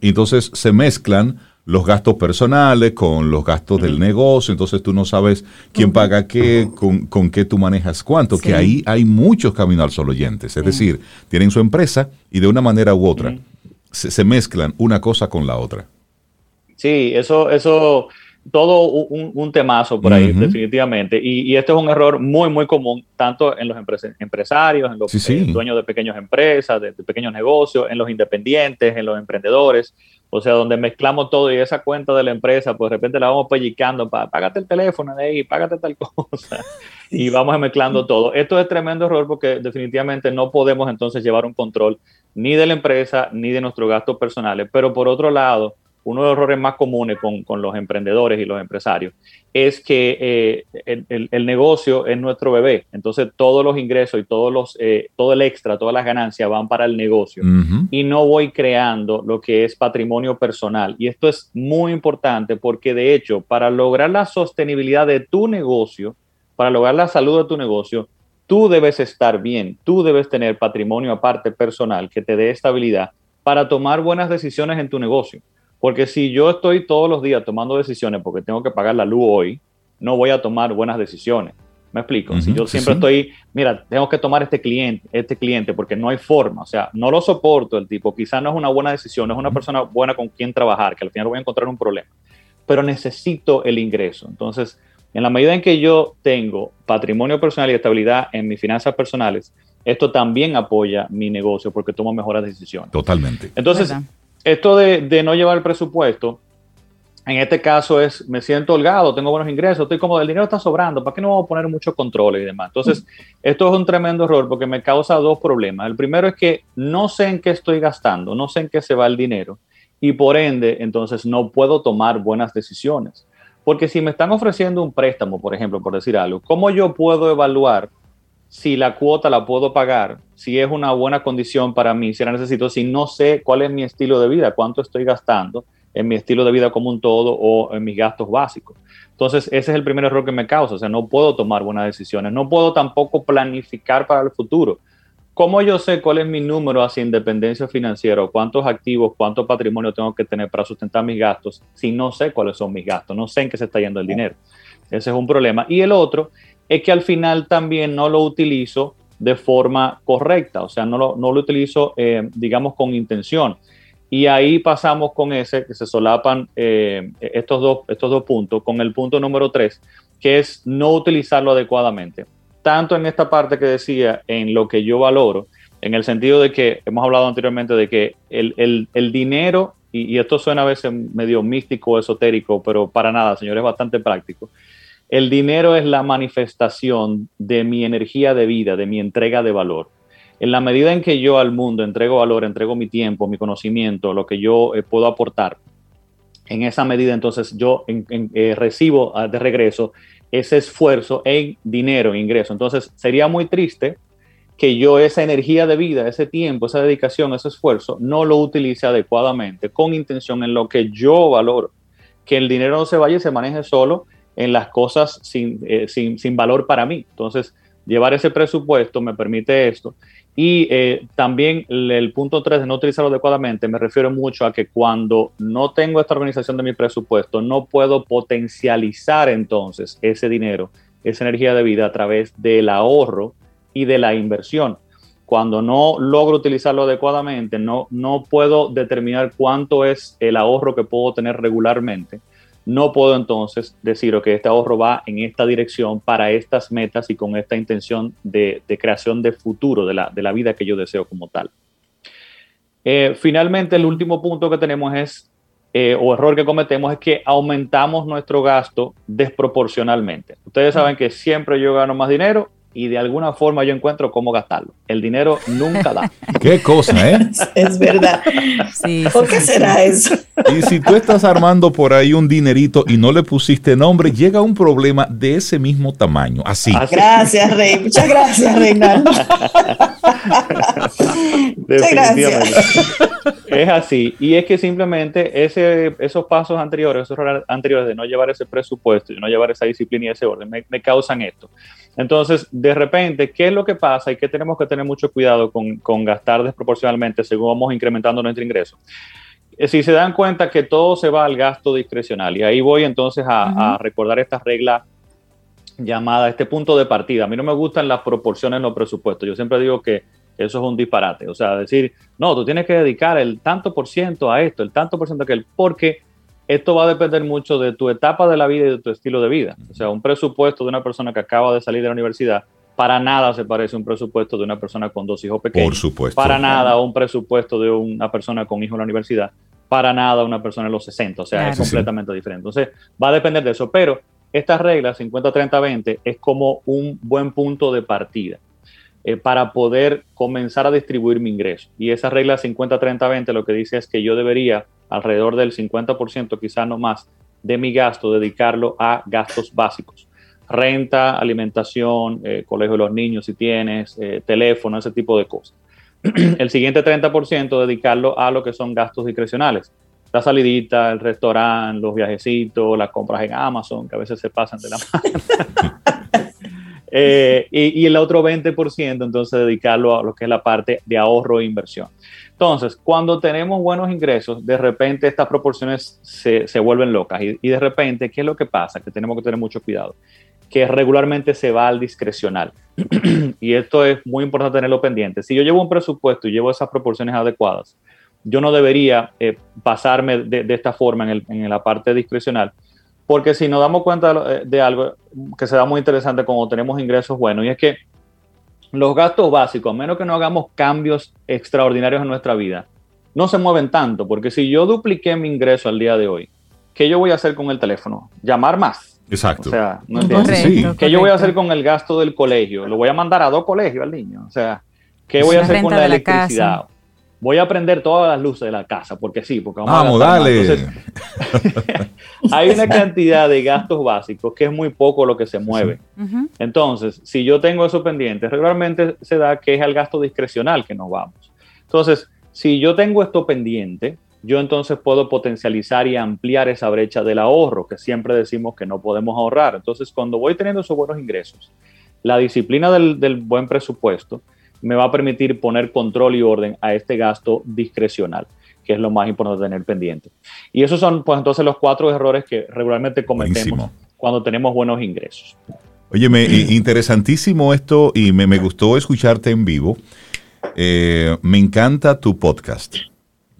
y entonces se mezclan los gastos personales con los gastos del negocio, entonces tú no sabes quién paga qué, con, con, qué tú manejas cuánto, que ahí hay muchos caminos al solo oyentes, es decir, tienen su empresa y de una manera u otra se, mezclan una cosa con la otra. Sí, eso, eso, todo un, temazo por ahí, definitivamente. Y, y, este es un error muy, muy común, tanto en los empresarios, en los eh, dueños de pequeñas empresas, de, pequeños negocios, en los independientes, en los emprendedores. O sea, donde mezclamos todo y esa cuenta de la empresa, pues de repente la vamos pellicando, para págate el teléfono de ahí, págate tal cosa. Y vamos mezclando todo. Esto es tremendo error porque definitivamente no podemos entonces llevar un control ni de la empresa ni de nuestros gastos personales. Pero por otro lado, uno de los errores más comunes con, los emprendedores y los empresarios es que eh, el, negocio es nuestro bebé. Entonces todos los ingresos y todos los, eh, todo el extra, todas las ganancias van para el negocio. Y no voy creando lo que es patrimonio personal. Y esto es muy importante porque de hecho, para lograr la sostenibilidad de tu negocio, para lograr la salud de tu negocio, tú debes estar bien, tú debes tener patrimonio aparte personal que te dé estabilidad para tomar buenas decisiones en tu negocio. Porque si yo estoy todos los días tomando decisiones porque tengo que pagar la luz hoy, no voy a tomar buenas decisiones. ¿Me explico? si yo siempre estoy, mira, tengo que tomar este cliente, este cliente porque no hay forma, o sea, no lo soporto el tipo, quizás no es una buena decisión, no es una persona buena con quien trabajar, que al final voy a encontrar un problema, pero necesito el ingreso. Entonces, en la medida en que yo tengo patrimonio personal y estabilidad en mis finanzas personales, esto también apoya mi negocio porque tomo mejores decisiones. Totalmente. Entonces, esto de, no llevar el presupuesto, en este caso es, me siento holgado, tengo buenos ingresos, estoy como, el dinero está sobrando, ¿para qué no vamos a poner mucho control y demás? Entonces, esto es un tremendo error porque me causa dos problemas. El primero es que no sé en qué estoy gastando, no sé en qué se va el dinero y por ende, entonces no puedo tomar buenas decisiones. Porque si me están ofreciendo un préstamo, por ejemplo, por decir algo, ¿cómo yo puedo evaluar si la cuota la puedo pagar, si es una buena condición para mí, si la necesito, si no sé cuál es mi estilo de vida, cuánto estoy gastando en mi estilo de vida como un todo o en mis gastos básicos. Entonces, ese es el primer error que me causa, o sea, no puedo tomar buenas decisiones, no puedo tampoco planificar para el futuro. ¿Cómo yo sé cuál es mi número hacia independencia financiera? ¿Cuántos activos, cuánto patrimonio tengo que tener para sustentar mis gastos si no sé cuáles son mis gastos? No sé en qué se está yendo el dinero. Ese es un problema. Y el otro es que al final también no lo utilizo de forma correcta, o sea, no lo, no lo utilizo, eh, digamos, con intención. Y ahí pasamos con ese, que se solapan eh, estos, dos, estos dos puntos, con el punto número tres, que es no utilizarlo adecuadamente. Tanto en esta parte que decía, en lo que yo valoro, en el sentido de que hemos hablado anteriormente de que el, el, dinero, y, y, esto suena a veces medio místico, esotérico, pero para nada, señores, es bastante práctico el dinero es la manifestación de mi energía de vida, de mi entrega de valor. En la medida en que yo al mundo entrego valor, entrego mi tiempo, mi conocimiento, lo que yo eh, puedo aportar, en esa medida entonces yo eh, recibo ah, de regreso ese esfuerzo en dinero, ingreso. Entonces sería muy triste que yo esa energía de vida, ese tiempo, esa dedicación, ese esfuerzo, no lo utilice adecuadamente, con intención en lo que yo valoro. Que el dinero no se vaya y se maneje solo en las cosas eh, sin, sin, valor para mí. Entonces, llevar ese presupuesto me permite esto. Y eh, también el, punto 3 de no utilizarlo adecuadamente, me refiero mucho a que cuando no tengo esta organización de mi presupuesto, no puedo potencializar entonces ese dinero, esa energía de vida a través del ahorro y de la inversión. Cuando no logro utilizarlo adecuadamente, no, no puedo determinar cuánto es el ahorro que puedo tener regularmente no puedo entonces decir, que este ahorro va en esta dirección para estas metas y con esta intención de, creación de futuro de la, vida que yo deseo como tal. Eh, finalmente, el último punto que tenemos es, eh, o error que cometemos, es que aumentamos nuestro gasto desproporcionalmente. Ustedes saben que siempre yo gano más dinero y de alguna forma yo encuentro cómo gastarlo. El dinero nunca da. Qué cosa, ¿eh? Es verdad. Sí, ¿Por qué será eso? Y si tú estás armando por ahí un dinerito y no le pusiste nombre, llega un problema de ese mismo tamaño. Así. Gracias, Rey. Muchas gracias, Reinaldo. Gracias. Es así. Y es que simplemente ese, esos pasos anteriores, esos anteriores de no llevar ese presupuesto, de no llevar esa disciplina y ese orden, me, me causan esto. Entonces, de repente, ¿qué es lo que pasa y qué tenemos que tener mucho cuidado con, con gastar desproporcionalmente según vamos incrementando nuestro ingreso? Eh, si se dan cuenta que todo se va al gasto discrecional, y ahí voy entonces a, recordar esta regla llamada, este punto de partida. A mí no me gustan las proporciones en los presupuestos. Yo siempre digo que eso es un disparate. O sea, decir, no, tú tienes que dedicar el tanto por ciento a esto, el tanto por ciento a aquel, porque esto va a depender mucho de tu etapa de la vida y de tu estilo de vida. O sea, un presupuesto de una persona que acaba de salir de la universidad para nada se parece a un presupuesto de una persona con dos hijos pequeños. Por supuesto. Para nada a un presupuesto de una persona con hijos en la universidad. Para nada una persona en los 60. O sea, es completamente diferente. Entonces, va a depender de eso. Pero esta regla 50-30-20 es como un buen punto de partida eh, para poder comenzar a distribuir mi ingreso. Y esa regla 50-30-20 lo que dice es que yo debería alrededor del 50%, quizás no más, de mi gasto, dedicarlo a gastos básicos. Renta, alimentación, eh, colegio de los niños si tienes, eh, teléfono, ese tipo de cosas. el siguiente 30% dedicarlo a lo que son gastos discrecionales. La salidita, el restaurante, los viajecitos, las compras en Amazon, que a veces se pasan de la mano. Eh, y, y, el otro 20% entonces dedicarlo a lo que es la parte de ahorro e inversión. Entonces, cuando tenemos buenos ingresos, de repente estas proporciones se, se vuelven locas y, y, de repente, ¿qué es lo que pasa? Que tenemos que tener mucho cuidado, que regularmente se va al discrecional. y esto es muy importante tenerlo pendiente. Si yo llevo un presupuesto y llevo esas proporciones adecuadas, yo no debería eh, pasarme de, de, esta forma en, el, en, la parte discrecional, porque si nos damos cuenta de, eh, de algo que se da muy interesante cuando tenemos ingresos buenos, y es que los gastos básicos, a menos que no hagamos cambios extraordinarios en nuestra vida, no se mueven tanto, porque si yo dupliqué mi ingreso al día de hoy, ¿qué yo voy a hacer con el teléfono? Llamar más. Exacto. O sea, ¿no correcto, ¿qué yo voy a hacer con el gasto del colegio? Lo voy a mandar a dos colegios al niño. O sea, ¿qué voy a hacer con la, la electricidad? Casa voy a prender todas las luces de la casa, porque sí, porque vamos, vamos a dale. Entonces, hay una cantidad de gastos básicos que es muy poco lo que se mueve. Entonces, si yo tengo eso pendiente, regularmente se da que es el gasto discrecional que nos vamos. Entonces, si yo tengo esto pendiente, yo entonces puedo potencializar y ampliar esa brecha del ahorro, que siempre decimos que no podemos ahorrar. Entonces, cuando voy teniendo esos buenos ingresos, la disciplina del, del buen presupuesto, me va a permitir poner control y orden a este gasto discrecional, que es lo más importante tener pendiente. Y esos son, pues entonces, los cuatro errores que regularmente cometemos Buenísimo. cuando tenemos buenos ingresos. Oye, me, interesantísimo esto y me, me, gustó escucharte en vivo. Eh, me encanta tu podcast.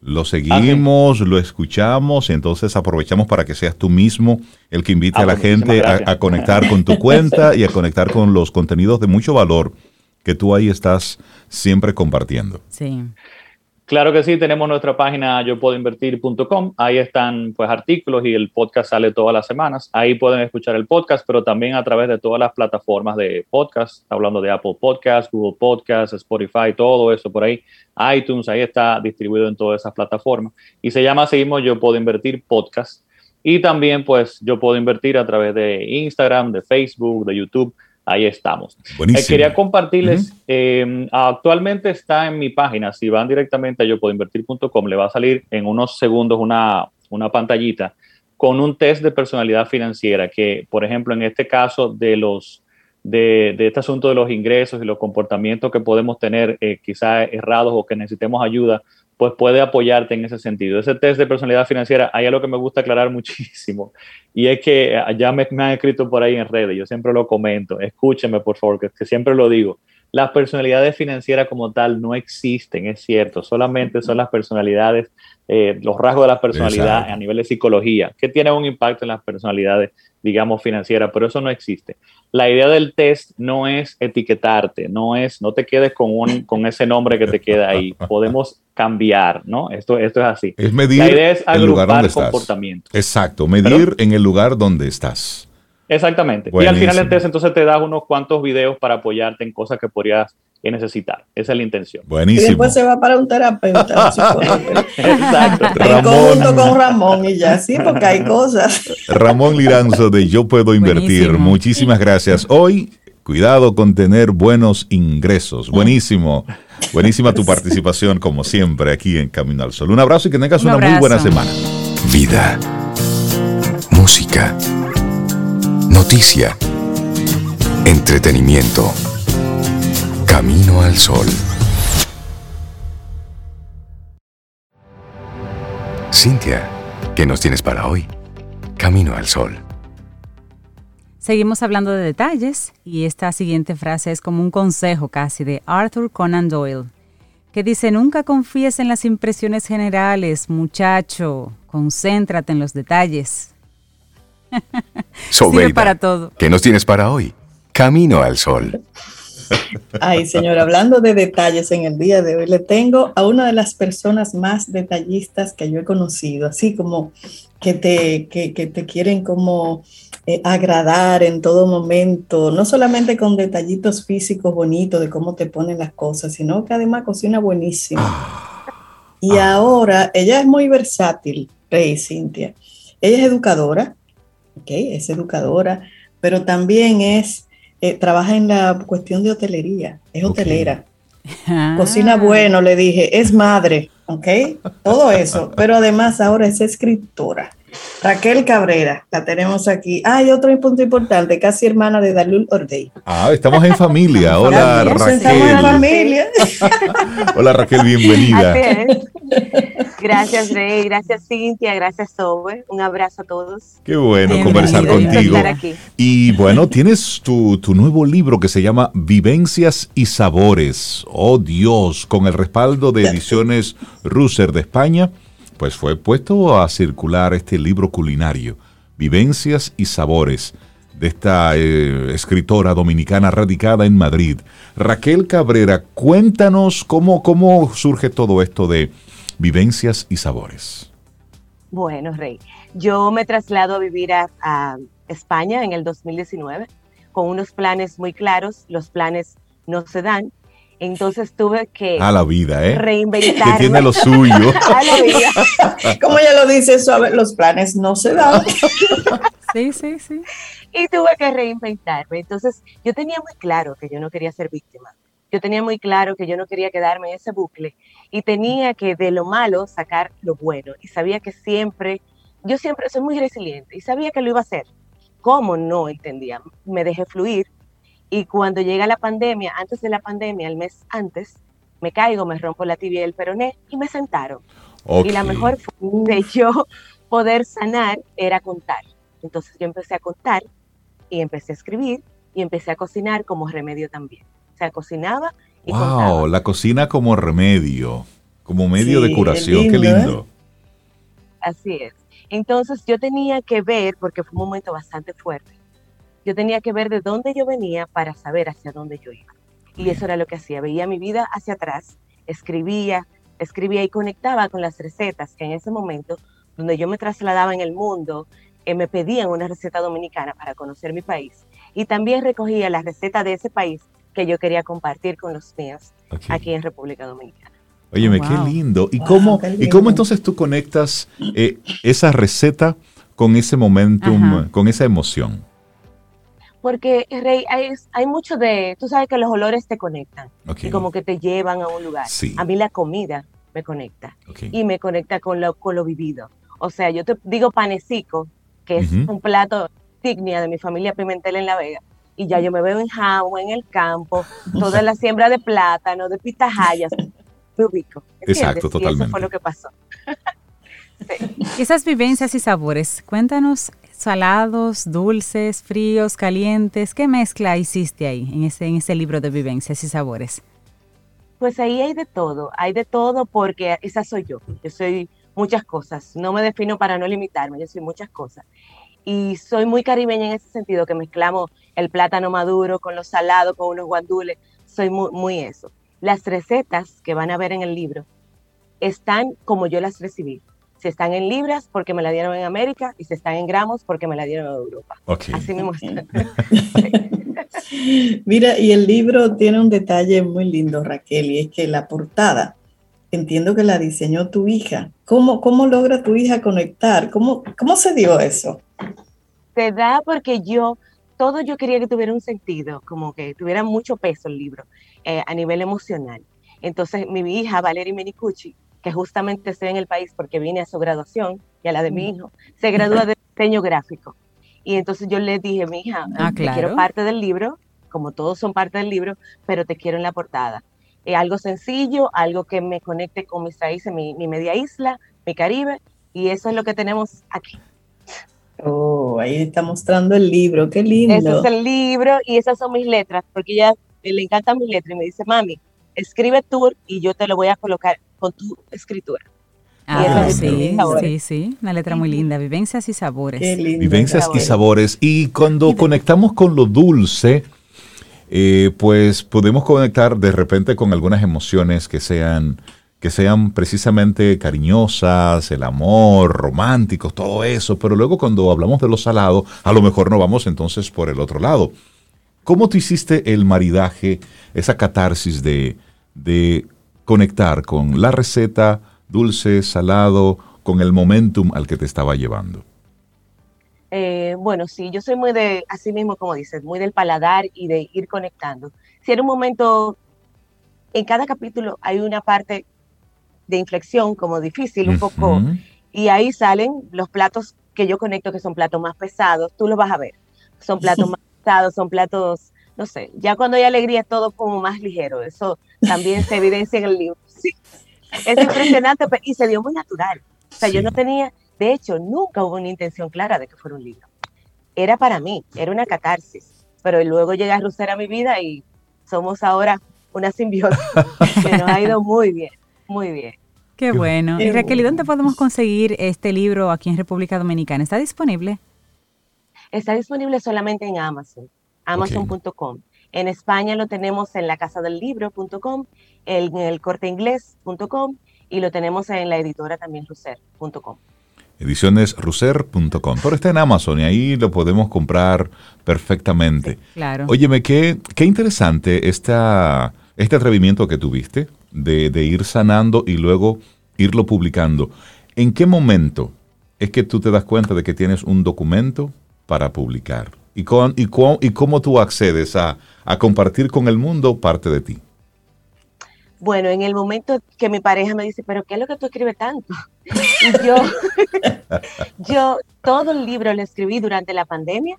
Lo seguimos, lo escuchamos, entonces aprovechamos para que seas tú mismo el que invite ah, a la gente a, a, conectar con tu cuenta y a conectar con los contenidos de mucho valor que tú ahí estás siempre compartiendo. Sí. Claro que sí, tenemos nuestra página yo puedo invertir.com, ahí están pues artículos y el podcast sale todas las semanas, ahí pueden escuchar el podcast, pero también a través de todas las plataformas de podcast, hablando de Apple Podcast, Google Podcast, Spotify, todo eso por ahí, iTunes, ahí está distribuido en todas esas plataformas. Y se llama seguimos yo puedo invertir podcast. Y también pues yo puedo invertir a través de Instagram, de Facebook, de YouTube, ahí estamos. Eh, quería compartirles, uh -huh. eh, actualmente está en mi página, si van directamente a yo puedo invertir.com, le va a salir en unos segundos una, una pantallita con un test de personalidad financiera que, por ejemplo, en este caso de los de, de este asunto de los ingresos y los comportamientos que podemos tener eh, quizá errados o que necesitemos ayuda, pues puede apoyarte en ese sentido. Ese test de personalidad financiera, hay algo que me gusta aclarar muchísimo, y es que ah, ya me, me han escrito por ahí en redes, yo siempre lo comento, escúcheme por favor, que, que siempre lo digo, las personalidades financieras como tal no existen, es cierto, solamente son las personalidades, eh, los rasgos de la personalidad Exacto. a nivel de psicología, que tienen un impacto en las personalidades, digamos, financieras, pero eso no existe. La idea del test no es etiquetarte, no es, no te quedes con, un, con ese nombre que te queda ahí, podemos cambiar, ¿no? Esto, esto es así. Es medir la idea es el lugar donde comportamientos. Exacto, medir ¿Pero? en el lugar donde estás. Exactamente. Y al final entonces, entonces te das unos cuantos videos para apoyarte en cosas que podrías necesitar. Esa es la intención. Buenísimo. Y después se va para un terapeuta. Exacto. Ramón, con Ramón y ya, sí, porque hay cosas. Ramón Liranzo de Yo Puedo Invertir. Muchísimas gracias. Hoy, cuidado con tener buenos ingresos. Buenísimo. Buenísima tu participación, como siempre, aquí en Camino al Sol. Un abrazo y que tengas una muy buena semana. Vida. Música Noticia. Entretenimiento. Camino al sol. Cintia, ¿qué nos tienes para hoy? Camino al sol. Seguimos hablando de detalles y esta siguiente frase es como un consejo casi de Arthur Conan Doyle, que dice, nunca confíes en las impresiones generales, muchacho, concéntrate en los detalles. Sobeida, para todo. ¿Qué nos tienes para hoy? Camino al sol. Ay, señor, hablando de detalles en el día de hoy, le tengo a una de las personas más detallistas que yo he conocido, así como que te, que, te quieren como eh, agradar en todo momento, no solamente con detallitos físicos bonitos de cómo te ponen las cosas, sino que además cocina buenísimo. Ah. y ahora ella es muy versátil, Rey Cintia. Ella es educadora, es educadora, pero también es, eh, trabaja en la cuestión de hotelería, es hotelera. Ah. Cocina bueno, le dije, es madre, ¿ok? Todo eso, pero además ahora es escritora. Raquel Cabrera, la tenemos aquí. Ah, y otro punto importante, casi hermana de Dalul Ordey. Ah, estamos en familia. Hola, Raquel. Estamos en familia. Hola, Raquel, bienvenida. Gracias, Rey. Gracias, Cintia. Gracias, Sobe. Un abrazo a todos. Qué bueno conversar contigo. Y bueno, tienes tu, tu nuevo libro que se llama Vivencias y Sabores. Oh, Dios, con el respaldo de Ediciones Russer de España pues fue puesto a circular este libro culinario, Vivencias y Sabores, de esta eh, escritora dominicana radicada en Madrid. Raquel Cabrera, cuéntanos cómo, cómo surge todo esto de Vivencias y Sabores. Bueno, Rey, yo me traslado a vivir a, a España en el 2019 con unos planes muy claros, los planes no se dan, entonces tuve que a la vida, ¿eh? reinventarme. Que tiene lo suyo. a la vida. Como ella lo dice, suave, los planes no se dan. sí, sí, sí. Y tuve que reinventarme. Entonces, yo tenía muy claro que yo no quería ser víctima. Yo tenía muy claro que yo no quería quedarme en ese bucle y tenía que de lo malo sacar lo bueno. Y sabía que siempre, yo siempre soy muy resiliente y sabía que lo iba a hacer. ¿Cómo no entendía? Me dejé fluir y cuando llega la pandemia, antes de la pandemia, el mes antes, me caigo, me rompo la tibia y el peroné y me sentaron. Y la mejor forma de yo poder sanar era contar. Entonces yo empecé a contar y empecé a escribir y empecé a cocinar como remedio también. O sea, cocinaba y wow, la cocina como remedio, como medio de curación, qué lindo. ¿eh? Así es. Entonces yo tenía que ver, porque fue un momento bastante fuerte, yo tenía que ver de dónde yo venía para saber hacia dónde yo iba. Y eso era lo que hacía. Veía mi vida hacia atrás, escribía, escribía y conectaba con las recetas que en ese momento, donde yo me trasladaba en el mundo, eh, me pedían una receta dominicana para conocer mi país. Y también recogía la receta de ese país que yo quería compartir con los míos aquí en República Dominicana. Óyeme, qué lindo. ¿Y, cómo, ¿Y cómo entonces tú conectas eh, esa receta con ese momentum, con esa emoción? Porque Rey, hay, hay, mucho de, tú sabes que los olores te conectan y como que te llevan a un lugar. A mí la comida me conecta y me conecta con lo, con lo vivido. O sea, yo te digo panecico, que es un plato dignia de mi familia Pimentel en La Vega, y ya yo me veo en Jamo, en el campo, toda la siembra de plátano, de pitahayas, me ubico. Exacto, totalmente. eso fue lo que pasó. Esas vivencias y sabores, cuéntanos salados, dulces, fríos, calientes. ¿Qué mezcla hiciste ahí en ese, libro de vivencias y sabores? Pues ahí hay de todo, hay de todo porque esa soy yo. Yo soy muchas cosas. No me defino para no limitarme, yo soy muchas cosas. Y soy muy caribeña en ese sentido, que mezclamos el plátano maduro con los salados, con unos guandules. Soy muy, muy eso. Las recetas que van a ver en el libro están como yo las recibí. Si están en libras, porque me la dieron en América, y si están en gramos, porque me la dieron en Europa. Así mismo Mira, y el libro tiene un detalle muy lindo, Raquel, y es que la portada, entiendo que la diseñó tu hija. ¿Cómo, cómo logra tu hija conectar? ¿Cómo, ¿Cómo se dio eso? Se da porque yo, todo yo quería que tuviera un sentido, como que tuviera mucho peso el libro eh, a nivel emocional. Entonces, mi hija, Valeria Menicucci, que justamente estoy en el país porque vine a su graduación y a la de mi hijo, se gradúa de diseño gráfico. Y entonces yo le dije, mi hija, ah, te quiero parte del libro, como todos son parte del libro, pero te quiero en la portada. Eh, algo sencillo, algo que me conecte con mis raíces, mi, media isla, mi Caribe, y eso es lo que tenemos aquí. Oh, ahí está mostrando el libro, qué lindo. Ese es el libro y esas son mis letras, porque ella le encantan mis letras y me dice, mami, escribe tú y yo te lo voy a colocar con tu escritura. Ah, sí, sí, sí, una letra muy linda, vivencias y sabores. Vivencias y sabores. Y cuando conectamos con lo dulce, eh, pues podemos conectar de repente con algunas emociones que sean, que sean precisamente cariñosas, el amor, románticos, todo eso, pero luego cuando hablamos de lo salado, a lo mejor no vamos entonces por el otro lado. ¿Cómo tú hiciste el maridaje, esa catarsis de, de conectar con la receta dulce, salado, con el momentum al que te estaba llevando? Eh, bueno, sí, yo soy muy de, así mismo como dices, muy del paladar y de ir conectando. Si en un momento, en cada capítulo hay una parte de inflexión como difícil, un poco, y ahí salen los platos que yo conecto que son platos más pesados, tú los vas a ver. Son platos más pesados, son platos, no sé, ya cuando hay alegría es todo como más ligero, eso también se evidencia en el libro. Sí. Es impresionante y se dio muy natural. O sea, yo no tenía, de hecho, nunca hubo una intención clara de que fuera un libro. Era para mí, era una catarsis. Pero luego llega Rusera a mi vida y somos ahora una simbiosis que nos ha ido muy bien, muy bien. Qué bueno. Y Raquel, ¿y dónde podemos conseguir este libro aquí en República Dominicana? ¿Está disponible? Está disponible solamente en Amazon, amazon.com. En España lo tenemos en la casa del libro.com, en el corteinglés.com y lo tenemos en la editora también ruser.com. Edicionesruser.com. Pero está en Amazon y ahí lo podemos comprar perfectamente. claro. Óyeme, qué, qué interesante esta, este atrevimiento que tuviste de, de ir sanando y luego irlo publicando. ¿En qué momento es que tú te das cuenta de que tienes un documento para publicar? ¿Y, con, y, y cómo tú accedes a, a compartir con el mundo parte de ti? Bueno, en el momento que mi pareja me dice, pero ¿qué es lo que tú escribes tanto? Y yo, yo todo el libro lo escribí durante la pandemia,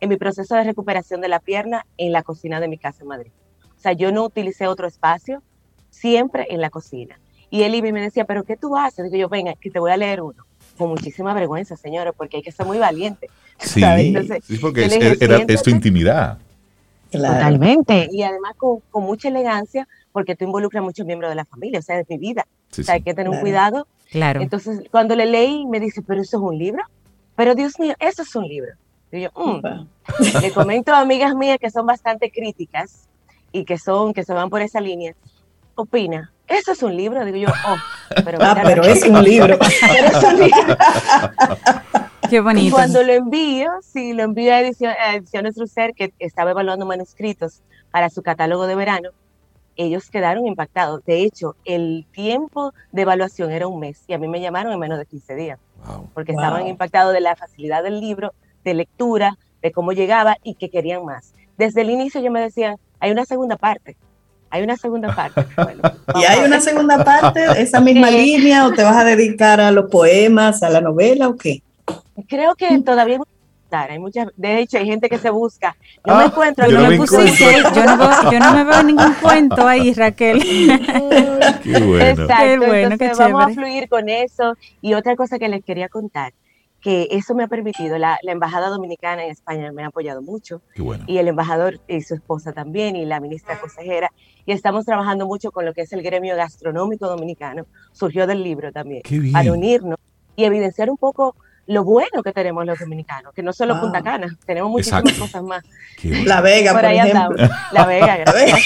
en mi proceso de recuperación de la pierna, en la cocina de mi casa en Madrid. O sea, yo no utilicé otro espacio, siempre en la cocina. Y él y me decía, pero ¿qué tú haces? Digo yo, venga, que te voy a leer uno. Con muchísima vergüenza, señora, porque hay que ser muy valiente. Sí, porque es tu intimidad. Totalmente. Y además con, mucha elegancia, porque tú involucras a muchos miembros de la familia, o sea, es mi vida. o sea, hay que tener un cuidado. Claro. Entonces, cuando le leí, me dice, pero eso es un libro. Pero Dios mío, eso es un libro. Y yo, mm". le comento a amigas mías que son bastante críticas y que son, que se van por esa línea. Opina, eso es un libro. Digo yo, oh, pero, ah, pero es un libro. pero es un libro. Qué bonito. Y cuando lo envío, sí, lo envío a, edición, a Ediciones Lucer, que estaba evaluando manuscritos para su catálogo de verano, ellos quedaron impactados. De hecho, el tiempo de evaluación era un mes y a mí me llamaron en menos de 15 días, porque estaban impactados de la facilidad del libro, de lectura, de cómo llegaba y que querían más. Desde el inicio yo me decían, hay una segunda parte, hay una segunda parte. ¿Y hay una segunda parte, esa misma línea, o te vas a dedicar a los poemas, a la novela o qué? Creo que todavía hay muchas, de hecho hay gente que se busca. Yo me ah, encuentro, yo, no me yo, no yo no me veo ningún cuento ahí, Raquel. qué bueno. Exacto, bueno, entonces vamos a fluir con eso. Y otra cosa que les quería contar, que eso me ha permitido, la, Embajada Dominicana en España me ha apoyado mucho, y el embajador y su esposa también, y la ministra consejera, y estamos trabajando mucho con lo que es el gremio gastronómico dominicano, surgió del libro también, para unirnos y evidenciar un poco lo bueno que tenemos los dominicanos, que no solo Punta ah. Cana, tenemos muchísimas cosas más. La Vega, por, ejemplo. La Vega, gracias.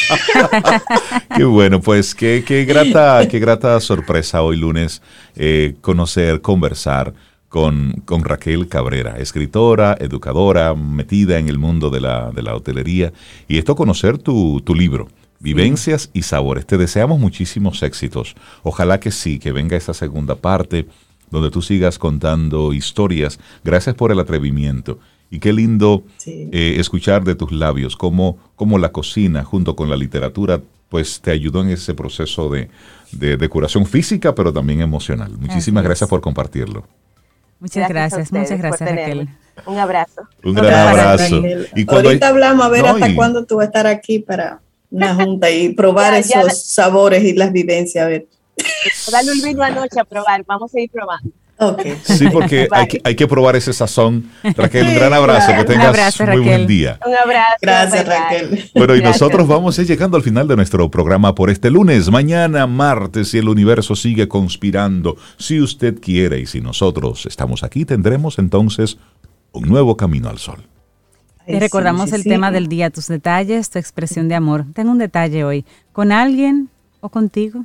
qué bueno, pues qué, qué, grata, qué grata sorpresa hoy lunes eh, conocer, conversar con, con, Raquel Cabrera, escritora, educadora, metida en el mundo de la, de la hotelería. Y esto conocer tu, tu libro. Vivencias y sabores. Te deseamos muchísimos éxitos. Ojalá que sí, que venga esa segunda parte donde tú sigas contando historias. Gracias por el atrevimiento. Y qué lindo eh, escuchar de tus labios cómo, cómo, la cocina junto con la literatura pues te ayudó en ese proceso de, de, curación física, pero también emocional. Muchísimas gracias por compartirlo. Muchas gracias, muchas gracias Raquel. Un abrazo. Un gran abrazo. Y Ahorita hablamos a ver hasta cuándo tú vas a estar aquí para una junta y probar esos sabores y las vivencias. A ver. Dale un vino anoche a probar, vamos a ir probando. Okay. Sí, porque hay que, hay que, probar ese sazón. Raquel, un gran abrazo, que tengas muy buen día. Un abrazo. Gracias, Raquel. Bueno, y nosotros vamos a ir llegando al final de nuestro programa por este lunes. Mañana, martes, si el universo sigue conspirando, si usted quiere y si nosotros estamos aquí, tendremos entonces un nuevo camino al sol. Te recordamos el tema del día, tus detalles, tu expresión de amor. Tengo un detalle hoy. ¿Con alguien o contigo?